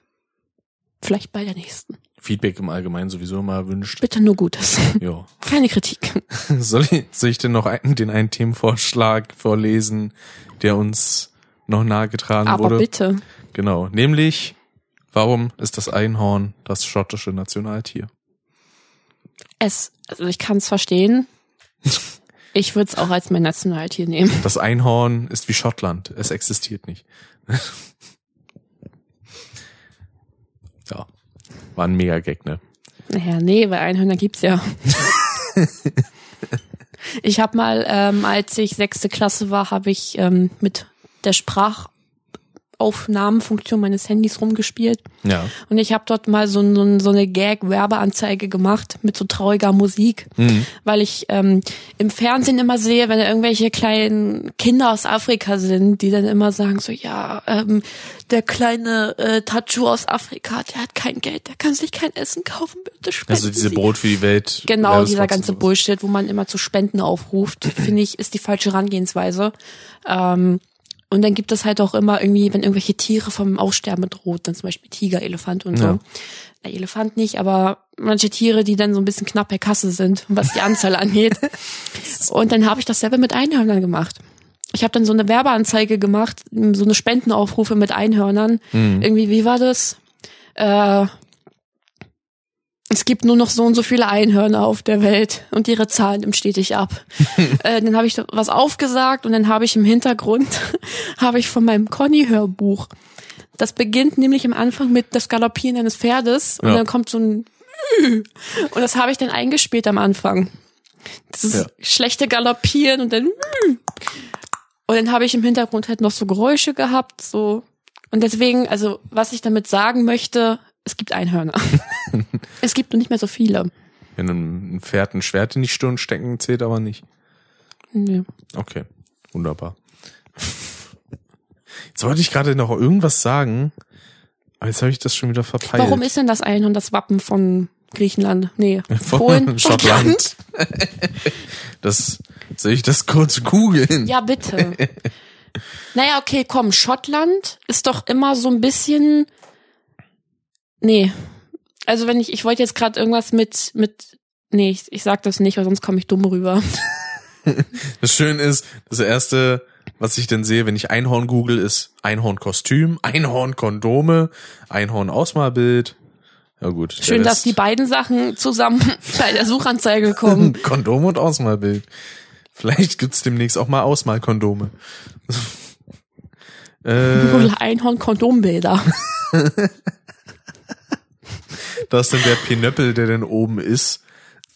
vielleicht bei der nächsten. Feedback im Allgemeinen sowieso immer wünscht. Bitte nur Gutes. Ja. Keine Kritik. Soll ich, soll ich denn noch einen, den einen Themenvorschlag vorlesen, der uns noch nahegetragen Aber wurde? bitte. Genau. Nämlich, warum ist das Einhorn das schottische Nationaltier? Es, also ich kann es verstehen. Ich würde es auch als mein Nationaltier nehmen. Das Einhorn ist wie Schottland. Es existiert nicht. ja. War ein Mega-Gag, ne? Naja, nee, weil Einhörner gibt's ja. ich habe mal, ähm, als ich sechste Klasse war, habe ich ähm, mit der Sprachaufnahmenfunktion meines Handys rumgespielt. Ja. Und ich habe dort mal so, so, so eine Gag-Werbeanzeige gemacht mit so trauriger Musik, Mhm. weil ich ähm, im Fernsehen immer sehe, wenn da irgendwelche kleinen Kinder aus Afrika sind, die dann immer sagen so, ja, ähm, der kleine äh, Tachu aus Afrika, der hat kein Geld, der kann sich kein Essen kaufen, bitte spenden Also diese Sie. Brot für die Welt. Genau, dieser ganze. Bullshit, wo man immer zu Spenden aufruft, finde ich, ist die falsche Herangehensweise. Ähm, und dann gibt es halt auch immer irgendwie, wenn irgendwelche Tiere vom Aussterben bedroht, dann zum Beispiel Tiger, Elefant und so. Ja. Der Elefant nicht, aber manche Tiere, die dann so ein bisschen knapp per Kasse sind, was die Anzahl angeht. Und dann habe ich das selber mit Einhörnern gemacht. Ich habe dann so eine Werbeanzeige gemacht, so eine Spendenaufrufe mit Einhörnern. Mhm. Irgendwie, wie war das? Äh, es gibt nur noch so und so viele Einhörner auf der Welt und ihre Zahlen nimmt stetig ab. äh, dann habe ich was aufgesagt und dann habe ich im Hintergrund habe ich von meinem Conny-Hörbuch. Das beginnt nämlich am Anfang mit das Galoppieren eines Pferdes und Ja. dann kommt so ein und das habe ich dann eingespielt am Anfang. Das ist Ja. schlechte Galoppieren und dann und dann habe ich im Hintergrund halt noch so Geräusche gehabt, so und deswegen, also was ich damit sagen möchte, es gibt Einhörner. es gibt nicht mehr so viele. Wenn ein Pferd ein Schwert in die Stirn stecken, zählt aber nicht. Nee. Okay, wunderbar. Jetzt wollte ich gerade noch irgendwas sagen, aber jetzt habe ich das schon wieder verpeilt. Warum ist denn das Einhorn das Wappen von Griechenland? Nee, Von Polen, Schottland. Das soll ich das kurz googeln? Ja, bitte. naja, okay, komm, Schottland ist doch immer so ein bisschen. Nee. Also wenn ich, ich wollte jetzt gerade irgendwas mit, mit. Nee, ich, ich sag das nicht, weil sonst komme ich dumm rüber. Das Schöne ist, das erste, was ich denn sehe, wenn ich Einhorn google, ist Einhorn-Kostüm, Einhorn-Kondome, Einhorn-Ausmalbild. Ja gut. Schön, dass die beiden Sachen zusammen bei der Suchanzeige kommen. Kondom und Ausmalbild. Vielleicht gibt's demnächst auch mal Ausmalkondome. äh, Einhorn-Kondombilder. Das ist dann der Pinöppel, der denn oben ist.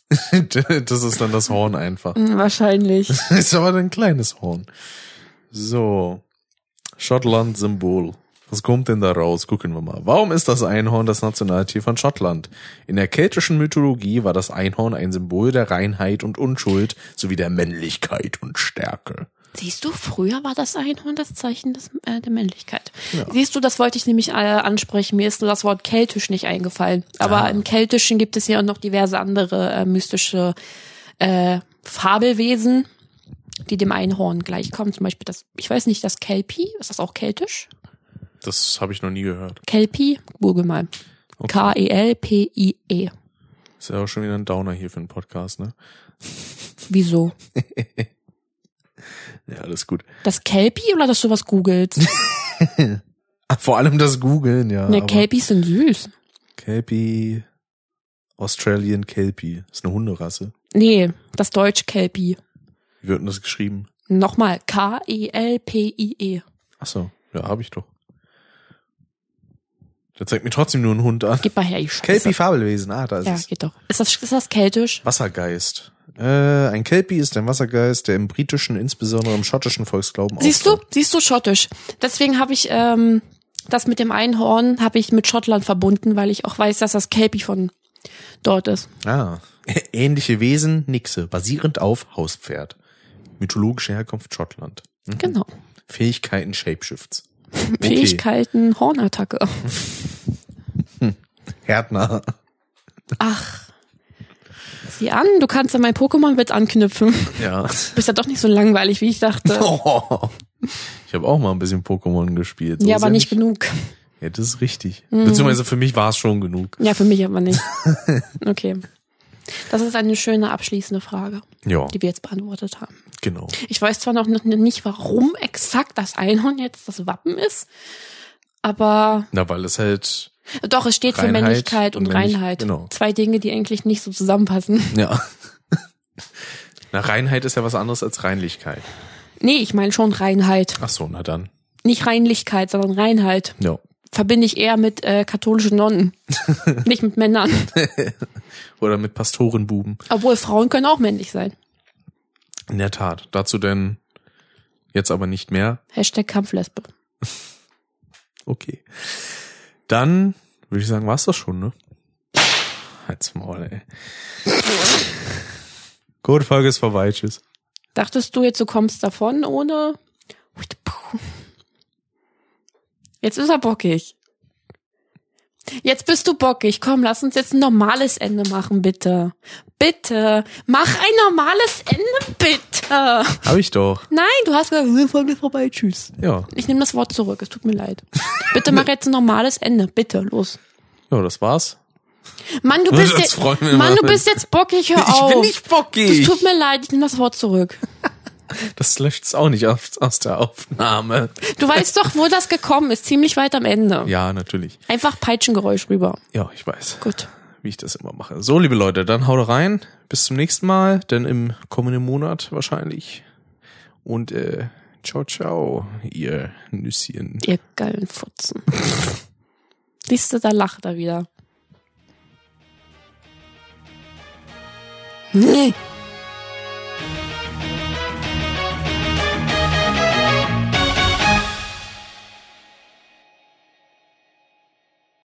das ist dann das Horn einfach. Hm, Wahrscheinlich. ist aber ein kleines Horn. So. Schottland-Symbol. Was kommt denn da raus? Gucken wir mal. Warum ist das Einhorn das Nationaltier von Schottland? In der keltischen Mythologie war das Einhorn ein Symbol der Reinheit und Unschuld sowie der Männlichkeit und Stärke. Siehst du, früher war das Einhorn das Zeichen des, äh, der Männlichkeit. Siehst du, das wollte ich nämlich äh, ansprechen. Mir ist nur das Wort keltisch nicht eingefallen. Aber Ah. im Keltischen gibt es ja auch noch diverse andere äh, mystische äh, Fabelwesen, die dem Einhorn gleichkommen. Zum Beispiel das, ich weiß nicht, das Kelpie, ist das auch keltisch? Das habe ich noch nie gehört. Kelpie, google mal. Okay. K-E-L-P-I-E. Ist ja auch schon wieder ein Downer hier für einen Podcast, ne? Wieso? Ja, alles gut. Das Kelpie oder dass du was googelst? Ah, Vor allem das Googeln, ja. Ne, Kelpies sind süß. Kelpie. Australian Kelpie. Ist eine Hunderasse. Nee, das Deutsch Kelpie. Wie wird denn das geschrieben? Nochmal, K-E-L-P-I-E. Ach so, ja, habe ich doch. Der zeigt mir trotzdem nur einen Hund an. Gib mal her, ich Scheiße. Kelpie Fabelwesen, ah, da ist Ja, es. geht doch. Ist das, ist das keltisch? Wassergeist. Äh, ein Kelpie ist ein Wassergeist, der im britischen, insbesondere im schottischen Volksglauben Siehst du? auftritt. Siehst du schottisch. Deswegen habe ich ähm, das mit dem Einhorn habe ich mit Schottland verbunden, weil ich auch weiß, dass das Kelpie von dort ist. Ah. Ähnliche Wesen, Nixe, basierend auf Hauspferd. Mythologische Herkunft Schottland. Mhm. Genau. Fähigkeiten Shapeshifts. Okay. Fähigkeiten Hornattacke. Härtner. Ach. Sieh an, du kannst an mein Pokémon-Witz anknüpfen. Ja. Bist ja doch nicht so langweilig, wie ich dachte. Oh. Ich habe auch mal ein bisschen Pokémon gespielt. So ja, aber nicht genug. Ja, das ist richtig. Beziehungsweise für mich war es schon genug. Ja, für mich aber nicht. Okay. Das ist eine schöne abschließende Frage, Ja, die wir jetzt beantwortet haben. genau. Ich weiß zwar noch nicht, warum exakt das Einhorn jetzt das Wappen ist, aber Na, weil es halt, doch, es steht für Reinheit Männlichkeit und und Männlich- Reinheit. genau. Zwei Dinge, die eigentlich nicht so zusammenpassen. ja. Na, Reinheit ist ja was anderes als Reinlichkeit. Nee, ich meine schon Reinheit. Ach so, na dann. Nicht Reinlichkeit, sondern Reinheit. Ja. Verbinde ich eher mit äh, katholischen Nonnen. nicht mit Männern. Oder mit Pastorenbuben. Obwohl Frauen können auch männlich sein. In der Tat. Dazu denn jetzt aber nicht mehr. Hashtag Kampflesbe. Okay. Dann würde ich sagen, war's das schon, ne? Halt's Maul, ey. Gut, Folge ist vorbei. Tschüss. Dachtest du jetzt, du kommst davon ohne? Jetzt ist er bockig. Jetzt bist du bockig. Komm, lass uns jetzt ein normales Ende machen, bitte. Bitte. Mach ein normales Ende, bitte. Hab ich doch. Nein, du hast gesagt, die Folge ist vorbei, tschüss. Ja. Ich nehme das Wort zurück, es tut mir leid. Bitte mach jetzt ein normales Ende, bitte, los. Ja, das war's. Mann, du bist Das jetzt, Mann, du bist jetzt bockig, hör Ich auf. bin nicht Es bockig. tut mir leid, ich nehme das Wort zurück. Das löscht's auch nicht aus, aus der Aufnahme. Du weißt doch, wo das gekommen ist, ziemlich weit am Ende. Ja, natürlich. Einfach Peitschengeräusch rüber. Ja, ich weiß, Gut. wie ich das immer mache. So, liebe Leute, dann haut rein. Bis zum nächsten Mal, denn im kommenden Monat wahrscheinlich. Und äh, ciao, ciao, ihr Nüsschen. Ihr geilen Futzen. Siehst du, da lacht er wieder. Nee.